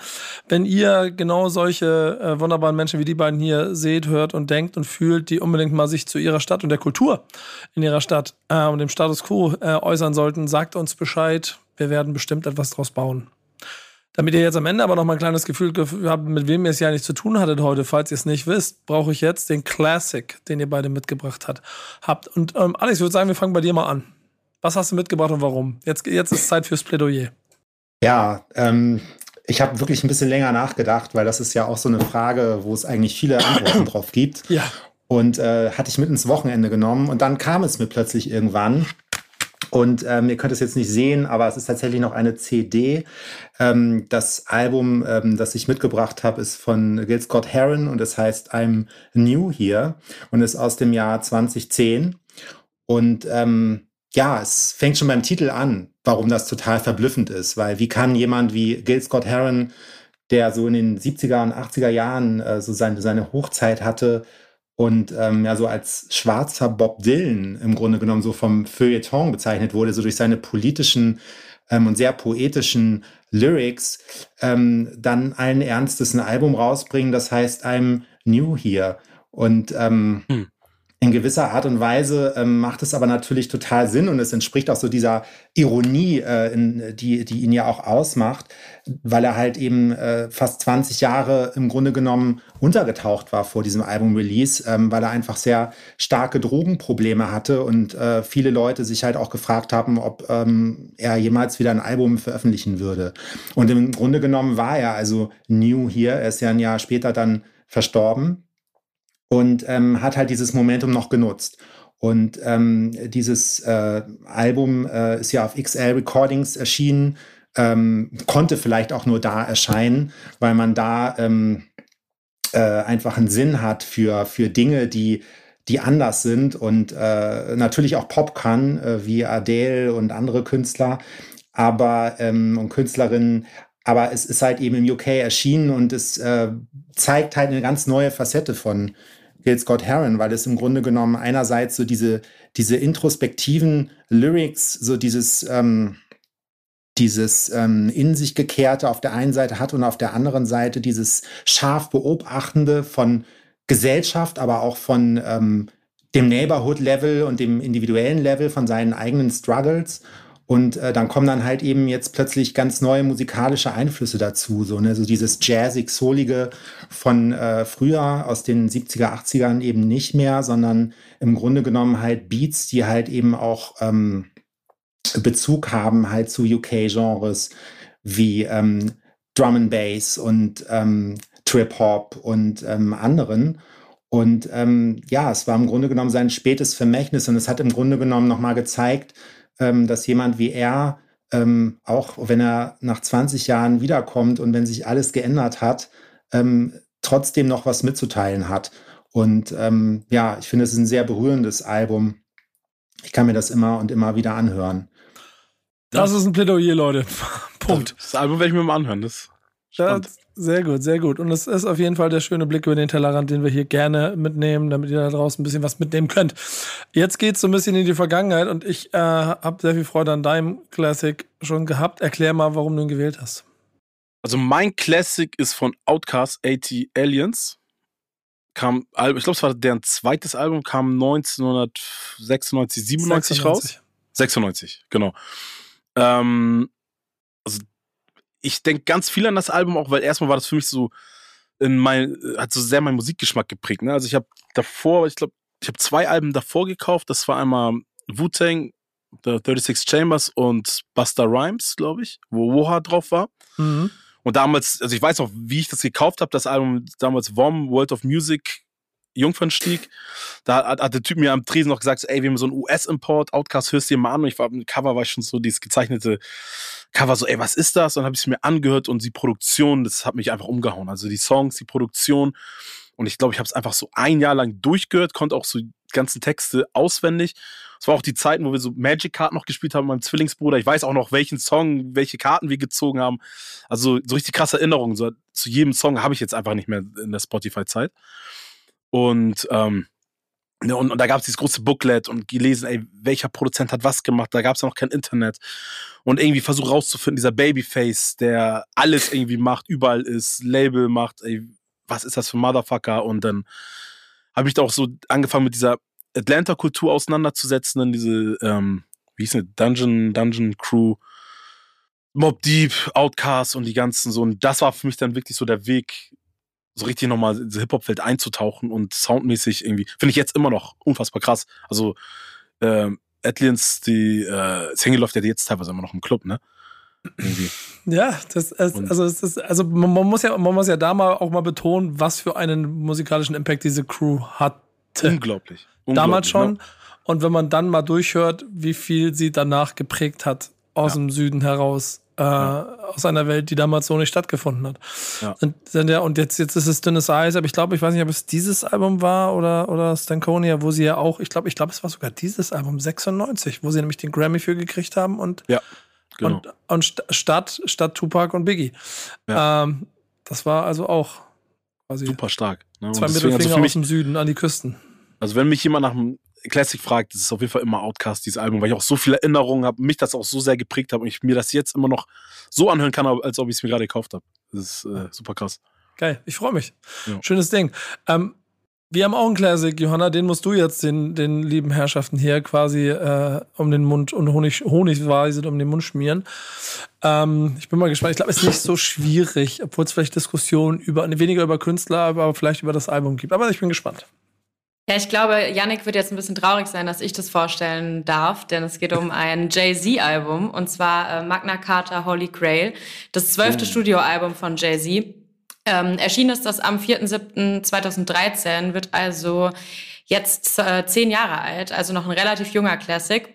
wenn ihr genau solche äh, wunderbaren Menschen wie die beiden hier seht, hört und denkt und fühlt, die unbedingt mal sich zu ihrer Stadt und der Kultur in ihrer Stadt äh, und dem Status quo äh, äußern sollten, sagt uns Bescheid. Wir werden bestimmt etwas draus bauen. Damit ihr jetzt am Ende aber noch mal ein kleines Gefühl habt, mit wem ihr es ja nicht zu tun hattet heute, falls ihr es nicht wisst, brauche ich jetzt den Classic, den ihr beide mitgebracht hat, habt. Und ähm, Alex, ich würde sagen, wir fangen bei dir mal an. Was hast du mitgebracht und warum? Jetzt, jetzt ist Zeit fürs Plädoyer. Ja, ähm, ich habe wirklich ein bisschen länger nachgedacht, weil das ist ja auch so eine Frage, wo es eigentlich viele Antworten drauf gibt. Ja. Und äh, hatte ich mit ins Wochenende genommen und dann kam es mir plötzlich irgendwann. Und ähm, ihr könnt es jetzt nicht sehen, aber es ist tatsächlich noch eine CD. Ähm, das Album, ähm, das ich mitgebracht habe, ist von Gil Scott Heron und es heißt I'm New Here und ist aus dem Jahr 2010. Und ähm, ja, es fängt schon beim Titel an, warum das total verblüffend ist, weil wie kann jemand wie Gil Scott Heron, der so in den 70er und 80er Jahren äh, so seine, seine Hochzeit hatte, und ähm, ja so als schwarzer Bob Dylan im Grunde genommen so vom Feuilleton bezeichnet wurde, so durch seine politischen ähm, und sehr poetischen Lyrics, ähm, dann allen Ernstes ein Album rausbringen, das heißt I'm New Here. Und ähm, hm in gewisser Art und Weise ähm, macht es aber natürlich total Sinn und es entspricht auch so dieser Ironie, äh, in, die, die ihn ja auch ausmacht, weil er halt eben äh, fast 20 Jahre im Grunde genommen untergetaucht war vor diesem Album-Release, ähm, weil er einfach sehr starke Drogenprobleme hatte und äh, viele Leute sich halt auch gefragt haben, ob ähm, er jemals wieder ein Album veröffentlichen würde. Und im Grunde genommen war er also new hier, er ist ja ein Jahr später dann verstorben und ähm, hat halt dieses Momentum noch genutzt. Und ähm, dieses äh, Album äh, ist ja auf XL Recordings erschienen, ähm, konnte vielleicht auch nur da erscheinen, weil man da ähm, äh, einfach einen Sinn hat für, für Dinge, die, die anders sind und äh, natürlich auch Pop kann, äh, wie Adele und andere Künstler, aber ähm, und Künstlerinnen. Aber es ist halt eben im UK erschienen und es äh, zeigt halt eine ganz neue Facette von, Gil Scott Heron, weil es im Grunde genommen einerseits so diese, diese introspektiven Lyrics, so dieses, ähm, dieses ähm, in sich gekehrte auf der einen Seite hat und auf der anderen Seite dieses scharf beobachtende von Gesellschaft, aber auch von ähm, dem Neighborhood-Level und dem individuellen Level von seinen eigenen Struggles und äh, dann kommen dann halt eben jetzt plötzlich ganz neue musikalische Einflüsse dazu. So, ne? so dieses jazzig-solige von äh, früher aus den 70er, 80ern eben nicht mehr, sondern im Grunde genommen halt Beats, die halt eben auch ähm, Bezug haben halt zu UK-Genres wie ähm, Drum and Bass und ähm, Trip-Hop und ähm, anderen. Und ähm, ja, es war im Grunde genommen sein spätes Vermächtnis und es hat im Grunde genommen nochmal gezeigt, dass jemand wie er ähm, auch wenn er nach 20 Jahren wiederkommt und wenn sich alles geändert hat, ähm, trotzdem noch was mitzuteilen hat. Und ähm, ja, ich finde, es ist ein sehr berührendes Album. Ich kann mir das immer und immer wieder anhören. Das ist ein Plädoyer, Leute. Punkt. Das Album werde ich mir mal anhören. Das. Das, sehr gut, sehr gut. Und es ist auf jeden Fall der schöne Blick über den Tellerrand, den wir hier gerne mitnehmen, damit ihr da draußen ein bisschen was mitnehmen könnt. Jetzt geht's so ein bisschen in die Vergangenheit und ich äh, habe sehr viel Freude an deinem Classic schon gehabt. Erklär mal, warum du ihn gewählt hast. Also mein Classic ist von Outcast 80 Aliens. Kam, ich glaube, es war deren zweites Album, kam 1996, 97 raus. 96, genau. Ähm, ich denke ganz viel an das Album, auch weil erstmal war das für mich so in mein, hat so sehr meinen Musikgeschmack geprägt. Ne? Also ich habe davor, ich glaube, ich habe zwei Alben davor gekauft. Das war einmal Wu-Tang, The 36 Chambers und Buster Rhymes, glaube ich, wo Woha drauf war. Mhm. Und damals, also ich weiß auch, wie ich das gekauft habe, das Album damals WOM, World of Music, Jungfernstieg. Da hat, hat der Typ mir am Tresen noch gesagt, so, ey, wir haben so einen US-Import, Outcast, hörst du dir mal an. Und ich war im Cover, war ich schon so dieses gezeichnete Cover, so, ey, was ist das? Und dann habe ich es mir angehört und die Produktion, das hat mich einfach umgehauen. Also die Songs, die Produktion. Und ich glaube, ich habe es einfach so ein Jahr lang durchgehört, konnte auch so die ganzen Texte auswendig. Es war auch die Zeiten, wo wir so Magic Card noch gespielt haben mit meinem Zwillingsbruder. Ich weiß auch noch, welchen Song, welche Karten wir gezogen haben. Also so richtig krasse Erinnerungen. So, zu jedem Song habe ich jetzt einfach nicht mehr in der Spotify-Zeit. Und, ähm, ja, und, und da gab es dieses große Booklet und gelesen, ey, welcher Produzent hat was gemacht. Da gab es noch kein Internet. Und irgendwie versucht rauszufinden, dieser Babyface, der alles irgendwie macht, überall ist, Label macht, ey, was ist das für ein Motherfucker? Und dann habe ich da auch so angefangen mit dieser Atlanta-Kultur auseinanderzusetzen, dann diese, ähm, wie hieß denn, Dungeon, Dungeon Crew, Mob Deep, Outcast und die ganzen so. Und das war für mich dann wirklich so der Weg, so richtig nochmal in diese Hip-Hop-Welt einzutauchen und soundmäßig irgendwie, finde ich jetzt immer noch unfassbar krass. Also, ähm, Atlians, die, äh, Single läuft ja jetzt teilweise immer noch im Club, ne? Irgendwie. Ja, das, Und- also, es ist, also man, man, muss ja, man muss ja da mal auch mal betonen, was für einen musikalischen Impact diese Crew hatte. Unglaublich. Damals Unglaublich, schon. Ne? Und wenn man dann mal durchhört, wie viel sie danach geprägt hat aus Ja. dem Süden heraus, äh, aus einer Welt, die damals so nicht stattgefunden hat. Ja. Und, ja, und jetzt, jetzt ist es dünnes Eis, aber ich glaube, ich weiß nicht, ob es dieses Album war oder, oder Stankonia, wo sie ja auch, ich glaube, ich glaube, es war sogar dieses Album 96, wo sie nämlich den Grammy für gekriegt haben und, Ja, genau. und, und st- statt, statt Tupac und Biggie. Ja. Ähm, das war also auch quasi Super stark. Ne? Zwei deswegen, Mittelfinger also, für aus mich, dem Süden an die Küsten. also wenn mich jemand nach einem Classic fragt, das ist auf jeden Fall immer Outcast, dieses Album, weil ich auch so viele Erinnerungen habe, mich das auch so sehr geprägt habe und ich mir das jetzt immer noch so anhören kann, als ob ich es mir gerade gekauft habe. Das ist äh, super krass. Geil, ich freue mich. Ja. Schönes Ding. Ähm, wir haben auch einen Classic, Johanna, den musst du jetzt den, den lieben Herrschaften hier quasi äh, um den Mund und Honig, honigweise um den Mund schmieren. Ähm, ich bin mal gespannt. Ich glaube, es ist nicht so schwierig, obwohl es vielleicht Diskussionen über, weniger über Künstler, aber vielleicht über das Album gibt. Aber ich bin gespannt. Ja, ich glaube, Yannick wird jetzt ein bisschen traurig sein, dass ich das vorstellen darf, denn es geht um ein Jay-Z-Album und zwar äh, Magna Carta Holy Grail, das zwölfte Studioalbum von Jay-Z. Ähm, erschienen ist das am 4.7.2013, wird also jetzt äh, zehn Jahre alt, also noch ein relativ junger Classic.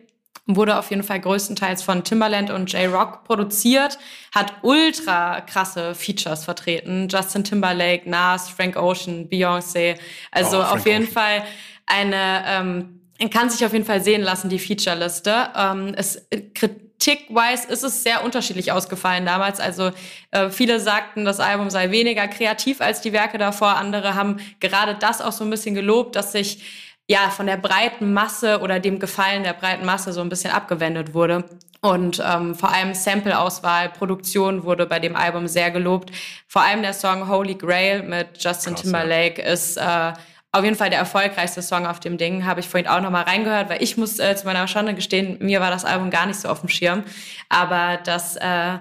Wurde auf jeden Fall größtenteils von Timbaland und J-Rock produziert, hat ultra krasse Features vertreten. Justin Timberlake, Nas, Frank Ocean, Beyoncé. Also Oh, auf jeden Ocean. Fall eine, ähm, kann sich auf jeden Fall sehen lassen, die Featureliste. Ähm, es, Kritik-wise ist es sehr unterschiedlich ausgefallen damals. Also äh, viele sagten, das Album sei weniger kreativ als die Werke davor. Andere haben gerade das auch so ein bisschen gelobt, dass sich ja von der breiten Masse oder dem Gefallen der breiten Masse so ein bisschen abgewendet wurde. Und ähm, vor allem Sample-Auswahl, Produktion wurde bei dem Album sehr gelobt. Vor allem der Song Holy Grail mit Justin Krass, Timberlake ist äh, auf jeden Fall der erfolgreichste Song auf dem Ding. Habe ich vorhin auch nochmal reingehört, weil ich muss äh, zu meiner Schande gestehen, mir war das Album gar nicht so auf dem Schirm. Aber das äh,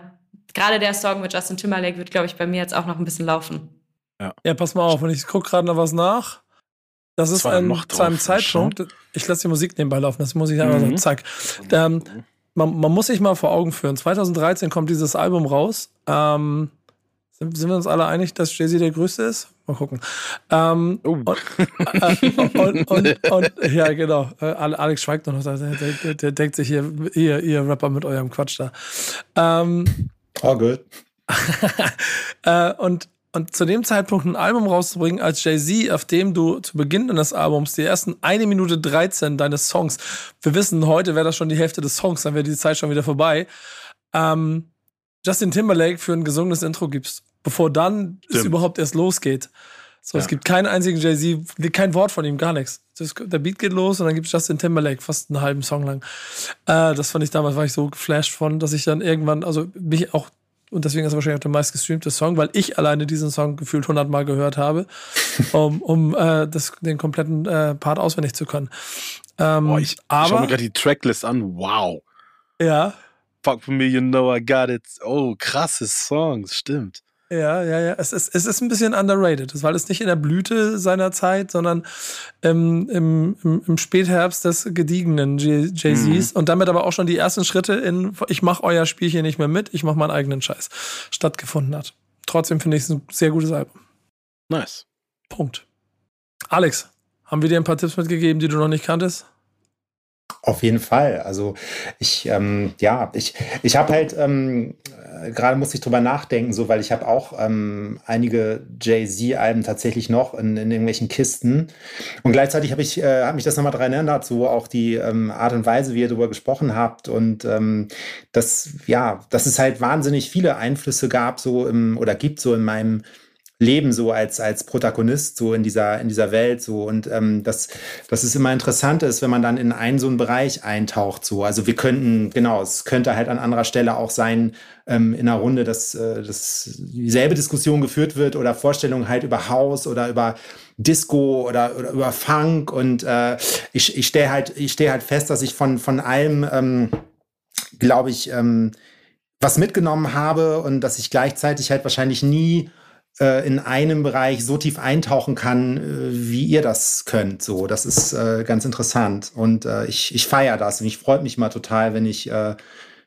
gerade der Song mit Justin Timberlake wird, glaube ich, bei mir jetzt auch noch ein bisschen laufen. Ja, pass mal auf, und ich gucke gerade noch was nach. Das ist ein, noch zu einem drauf, Zeitpunkt, ich lasse die Musik nebenbei laufen, das muss ich einfach Mhm. sagen, zack. Ähm, man, man muss sich mal vor Augen führen. 2013 kommt dieses Album raus. Ähm, Sind, sind wir uns alle einig, dass Jay-Z der Größte ist? Mal gucken. Ähm, Oh. und, äh, und, und, und, ja, genau. Äh, Alex schweigt noch. Der, der, der, der denkt sich hier, ihr, ihr Rapper mit eurem Quatsch da. Ähm, Oh, good. äh, und, und zu dem Zeitpunkt ein Album rauszubringen als Jay-Z, auf dem du zu Beginn deines Albums die ersten eine Minute 13 deines Songs, wir wissen, heute wäre das schon die Hälfte des Songs, dann wäre die Zeit schon wieder vorbei, ähm, Justin Timberlake für ein gesungenes Intro gibst, bevor dann es Stimmt. überhaupt erst losgeht. So, es Ja. gibt keinen einzigen Jay-Z, kein Wort von ihm, gar nichts. Das, der Beat geht los und dann gibt es Justin Timberlake fast einen halben Song lang. Äh, das fand ich damals, war ich so geflasht von, dass ich dann irgendwann, also mich auch, und deswegen ist es wahrscheinlich auch der meistgestreamte Song, weil ich alleine diesen Song gefühlt 100 Mal gehört habe, um, um äh, das, den kompletten äh, Part auswendig zu können. Ähm, Boah, ich, ich schau mir aber, gerade die Tracklist an. Wow. ja, Fuck for me, you know I got it. Oh, krasse Songs, stimmt. Ja, ja, ja. Es ist, es ist ein bisschen underrated, weil es nicht in der Blüte seiner Zeit, sondern im, im, im, im Spätherbst des gediegenen Jay-Z's und damit aber auch schon die ersten Schritte in ich mach euer Spielchen nicht mehr mit, ich mach meinen eigenen Scheiß stattgefunden hat. Trotzdem finde ich es ein sehr gutes Album. Nice. Punkt. Alex, haben wir dir ein paar Tipps mitgegeben, die du noch nicht kanntest? Auf jeden Fall. Also ich, ähm, ja, ich, ich habe halt, ähm, äh, gerade muss ich drüber nachdenken, so, weil ich habe auch ähm, einige Jay-Z-Alben tatsächlich noch in, in irgendwelchen Kisten. Und gleichzeitig habe ich, äh, hab mich das nochmal daran erinnert, so auch die ähm, Art und Weise, wie ihr darüber gesprochen habt. Und ähm, das, ja, dass es halt wahnsinnig viele Einflüsse gab, so im, oder gibt so in meinem Leben so als, als Protagonist so in dieser, in dieser Welt so und ähm, das, das ist immer interessant ist, wenn man dann in einen so einen Bereich eintaucht so. Also wir könnten, genau, es könnte halt an anderer Stelle auch sein, ähm, in einer Runde, dass, äh, dass dieselbe Diskussion geführt wird oder Vorstellungen halt über Haus oder über Disco oder, oder über Funk und äh, ich, ich stelle halt, ich stehe halt fest, dass ich von, von allem, ähm, glaube ich, ähm, was mitgenommen habe und dass ich gleichzeitig halt wahrscheinlich nie äh, in einem Bereich so tief eintauchen kann, äh, wie ihr das könnt. So, das ist äh, ganz interessant und äh, ich, ich feiere das und ich freue mich mal total, wenn ich äh,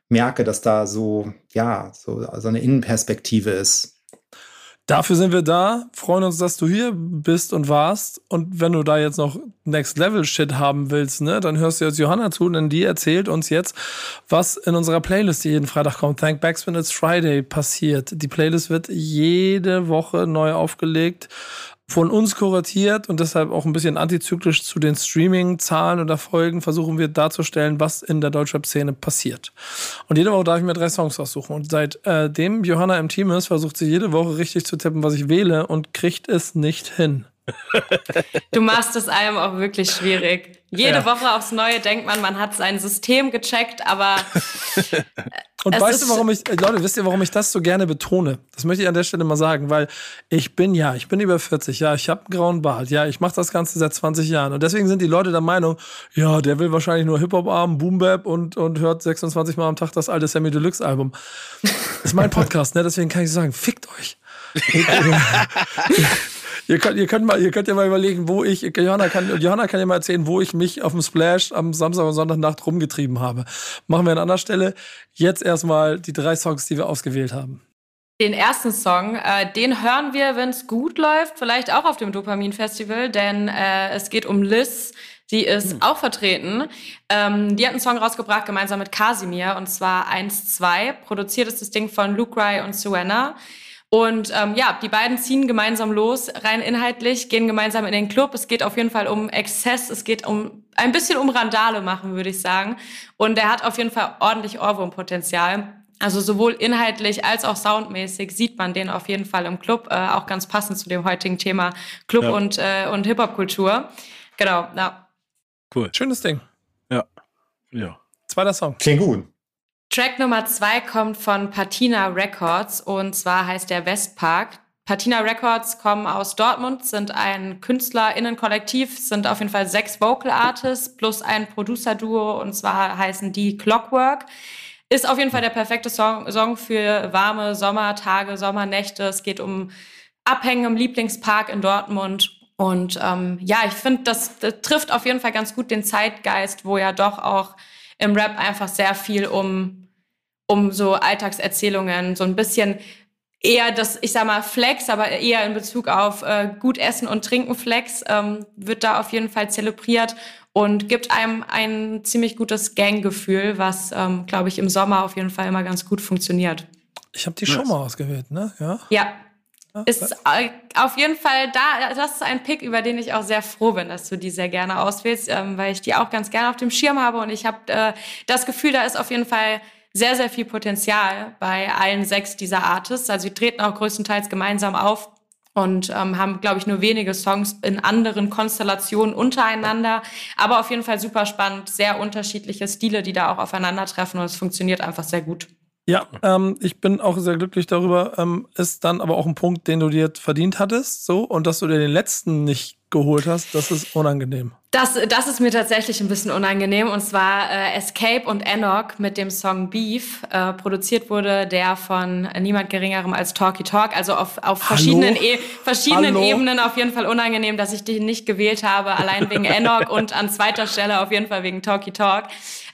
merke, dass da so ja so, so eine Innenperspektive ist. Dafür sind wir da, freuen uns, dass du hier bist und warst. Und wenn du da jetzt noch Next Level Shit haben willst, ne, dann hörst du jetzt Johanna zu, denn die erzählt uns jetzt, was in unserer Playlist, die jeden Freitag kommt, Thank Backspin It's Friday, passiert. Die Playlist wird jede Woche neu aufgelegt, von uns kuratiert und deshalb auch ein bisschen antizyklisch zu den Streaming-Zahlen oder Folgen versuchen wir darzustellen, was in der Deutschrap-Szene passiert. Und jede Woche darf ich mir drei Songs aussuchen. Und seitdem Johanna im Team ist, versucht sie jede Woche richtig zu tippen, was ich wähle und kriegt es nicht hin. Du machst es einem auch wirklich schwierig. Jede Ja. Woche aufs Neue denkt man, man hat sein System gecheckt, aber Und Es weißt du, warum ich, äh, Leute, wisst ihr, warum ich das so gerne betone? Das möchte ich an der Stelle mal sagen, weil ich bin ja, ich bin über 40, ja, ich habe einen grauen Bart, ja, ich mache das Ganze seit 20 Jahren. Und deswegen sind die Leute der Meinung, ja, der will wahrscheinlich nur Hip-Hop-Arm, Boom-Bap und, und hört 26 Mal am Tag das alte Sammy Deluxe-Album. Das ist mein Podcast, ne? Deswegen kann ich sagen, fickt euch. Ihr könnt, ihr, könnt mal, ihr könnt ja mal überlegen, wo ich, Johanna kann, Johanna kann ja mal erzählen, wo ich mich auf dem Splash am Samstag und Sonntagnacht rumgetrieben habe. Machen wir an anderer Stelle. Jetzt erstmal die drei Songs, die wir ausgewählt haben. den ersten Song, äh, den hören wir, wenn es gut läuft, vielleicht auch auf dem Dopamin-Festival, denn äh, es geht um Liz. Die ist auch vertreten. Ähm, die hat einen Song rausgebracht, gemeinsam mit Casimir, und zwar 1-2. Produziert ist das Ding von Luke Rai und Suena. Und ähm, ja, die beiden ziehen gemeinsam los, rein inhaltlich, gehen gemeinsam in den Club. Es geht auf jeden Fall um Exzess, es geht um ein bisschen um Randale machen, würde ich sagen. Und er hat auf jeden Fall ordentlich Ohrwurmpotenzial. Also sowohl inhaltlich als auch soundmäßig sieht man den auf jeden Fall im Club, äh, auch ganz passend zu dem heutigen Thema Club Ja. und, äh, und Hip-Hop-Kultur. Genau, ja. Cool. Schönes Ding. Ja. Zweiter Song. Klingt gut. Track Nummer zwei kommt von Patina Records und zwar heißt der Westpark. Patina Records kommen aus Dortmund, sind ein KünstlerInnen-Kollektiv, sind auf jeden Fall sechs Vocal Artists plus ein Producer-Duo und zwar heißen die Clockwork. Ist auf jeden Fall der perfekte Song, Song für warme Sommertage, Sommernächte. Es geht um Abhängen im Lieblingspark in Dortmund. Und ähm, ja, ich finde, das, das trifft auf jeden Fall ganz gut den Zeitgeist, wo ja doch auch im Rap einfach sehr viel um, um so Alltagserzählungen, so ein bisschen eher das, ich sag mal, Flex, aber eher in Bezug auf äh, gut Essen und Trinken Flex, ähm, wird da auf jeden Fall zelebriert und gibt einem ein ziemlich gutes Ganggefühl, was, ähm, glaube ich, im Sommer auf jeden Fall immer ganz gut funktioniert. Ich habe die schon mal ausgewählt, ne? Ja. Ja. Ist äh, auf jeden Fall da, das ist ein Pick, über den ich auch sehr froh bin, dass du die sehr gerne auswählst, ähm, weil ich die auch ganz gerne auf dem Schirm habe und ich habe äh, das Gefühl, da ist auf jeden Fall sehr, sehr viel Potenzial bei allen sechs dieser Artists. Also sie treten auch größtenteils gemeinsam auf und ähm, haben, glaube ich, nur wenige Songs in anderen Konstellationen untereinander. Aber auf jeden Fall super spannend, sehr unterschiedliche Stile, die da auch aufeinandertreffen und es funktioniert einfach sehr gut. Ja, ähm, ich bin auch sehr glücklich darüber. Ähm, ist dann aber auch ein Punkt, den du dir verdient hattest, so und dass du dir den letzten nicht geholt hast, das ist unangenehm. Das, das ist mir tatsächlich ein bisschen unangenehm. Und zwar äh, Escape und Enoch mit dem Song Beef. Äh, produziert wurde der von niemand Geringerem als Talky Talk. Also auf, auf verschiedenen, e verschiedenen Ebenen auf jeden Fall unangenehm, dass ich den nicht gewählt habe. Allein wegen Enoch und an zweiter Stelle auf jeden Fall wegen Talky Talk.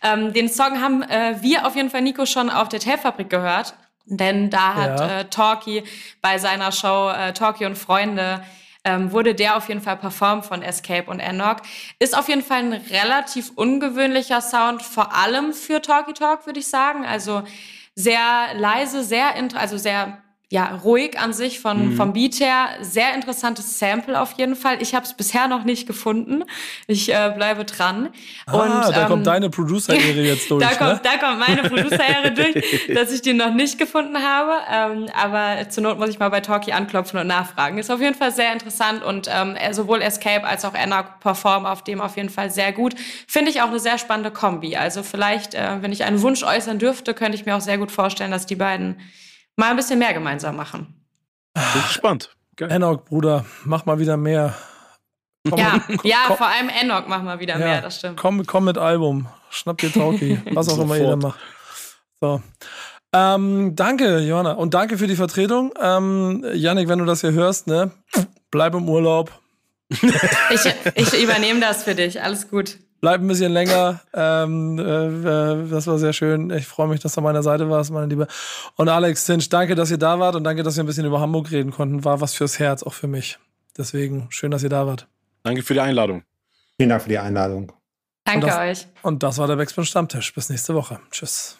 Ähm, den Song haben äh, wir auf jeden Fall, Nico, schon auf der Tapefabrik gehört. Denn da hat ja. äh, Talky bei seiner Show äh, Talky und Freunde ähm, wurde der auf jeden Fall performt von Escape und Enoch. Ist auf jeden Fall ein relativ ungewöhnlicher Sound, vor allem für Talky Talk, würde ich sagen. Also sehr leise, sehr, also sehr ja, ruhig an sich von, mhm. vom Beat her. Sehr interessantes Sample auf jeden Fall. Ich habe es bisher noch nicht gefunden. Ich äh, bleibe dran. Ah, und, da ähm, kommt deine Producer-Ehre jetzt durch. da, ne? kommt, da kommt meine Producer-Ehre durch, dass ich den noch nicht gefunden habe. Ähm, aber zur Not muss ich mal bei Talkie anklopfen und nachfragen. Ist auf jeden Fall sehr interessant und ähm, sowohl Escape als auch Anna performen auf dem auf jeden Fall sehr gut. Finde ich auch eine sehr spannende Kombi. Also vielleicht, äh, wenn ich einen Wunsch äußern dürfte, könnte ich mir auch sehr gut vorstellen, dass die beiden mal ein bisschen mehr gemeinsam machen. Bin gespannt. Geil. Enoch, Bruder, mach mal wieder mehr. Komm, ja, komm, ja komm, vor allem Enoch mach mal wieder ja, mehr, das stimmt. Komm, komm mit Album, schnapp dir Tauki, was auch immer jeder macht. So. Ähm, danke, Johanna. Und danke für die Vertretung. Ähm, Yannick, wenn du das hier hörst, ne, bleib im Urlaub. ich, ich übernehme das für dich. Alles gut bleib ein bisschen länger. Ähm, äh, das war sehr schön. Ich freue mich, dass du an meiner Seite warst, meine Liebe. Und Alex Zinsch, danke, dass ihr da wart und danke, dass wir ein bisschen über Hamburg reden konnten. War was fürs Herz, auch für mich. Deswegen schön, dass ihr da wart. Danke für die Einladung. Vielen Dank für die Einladung. Danke und das, euch. Und das war der Backspin Stammtisch. Bis nächste Woche. Tschüss.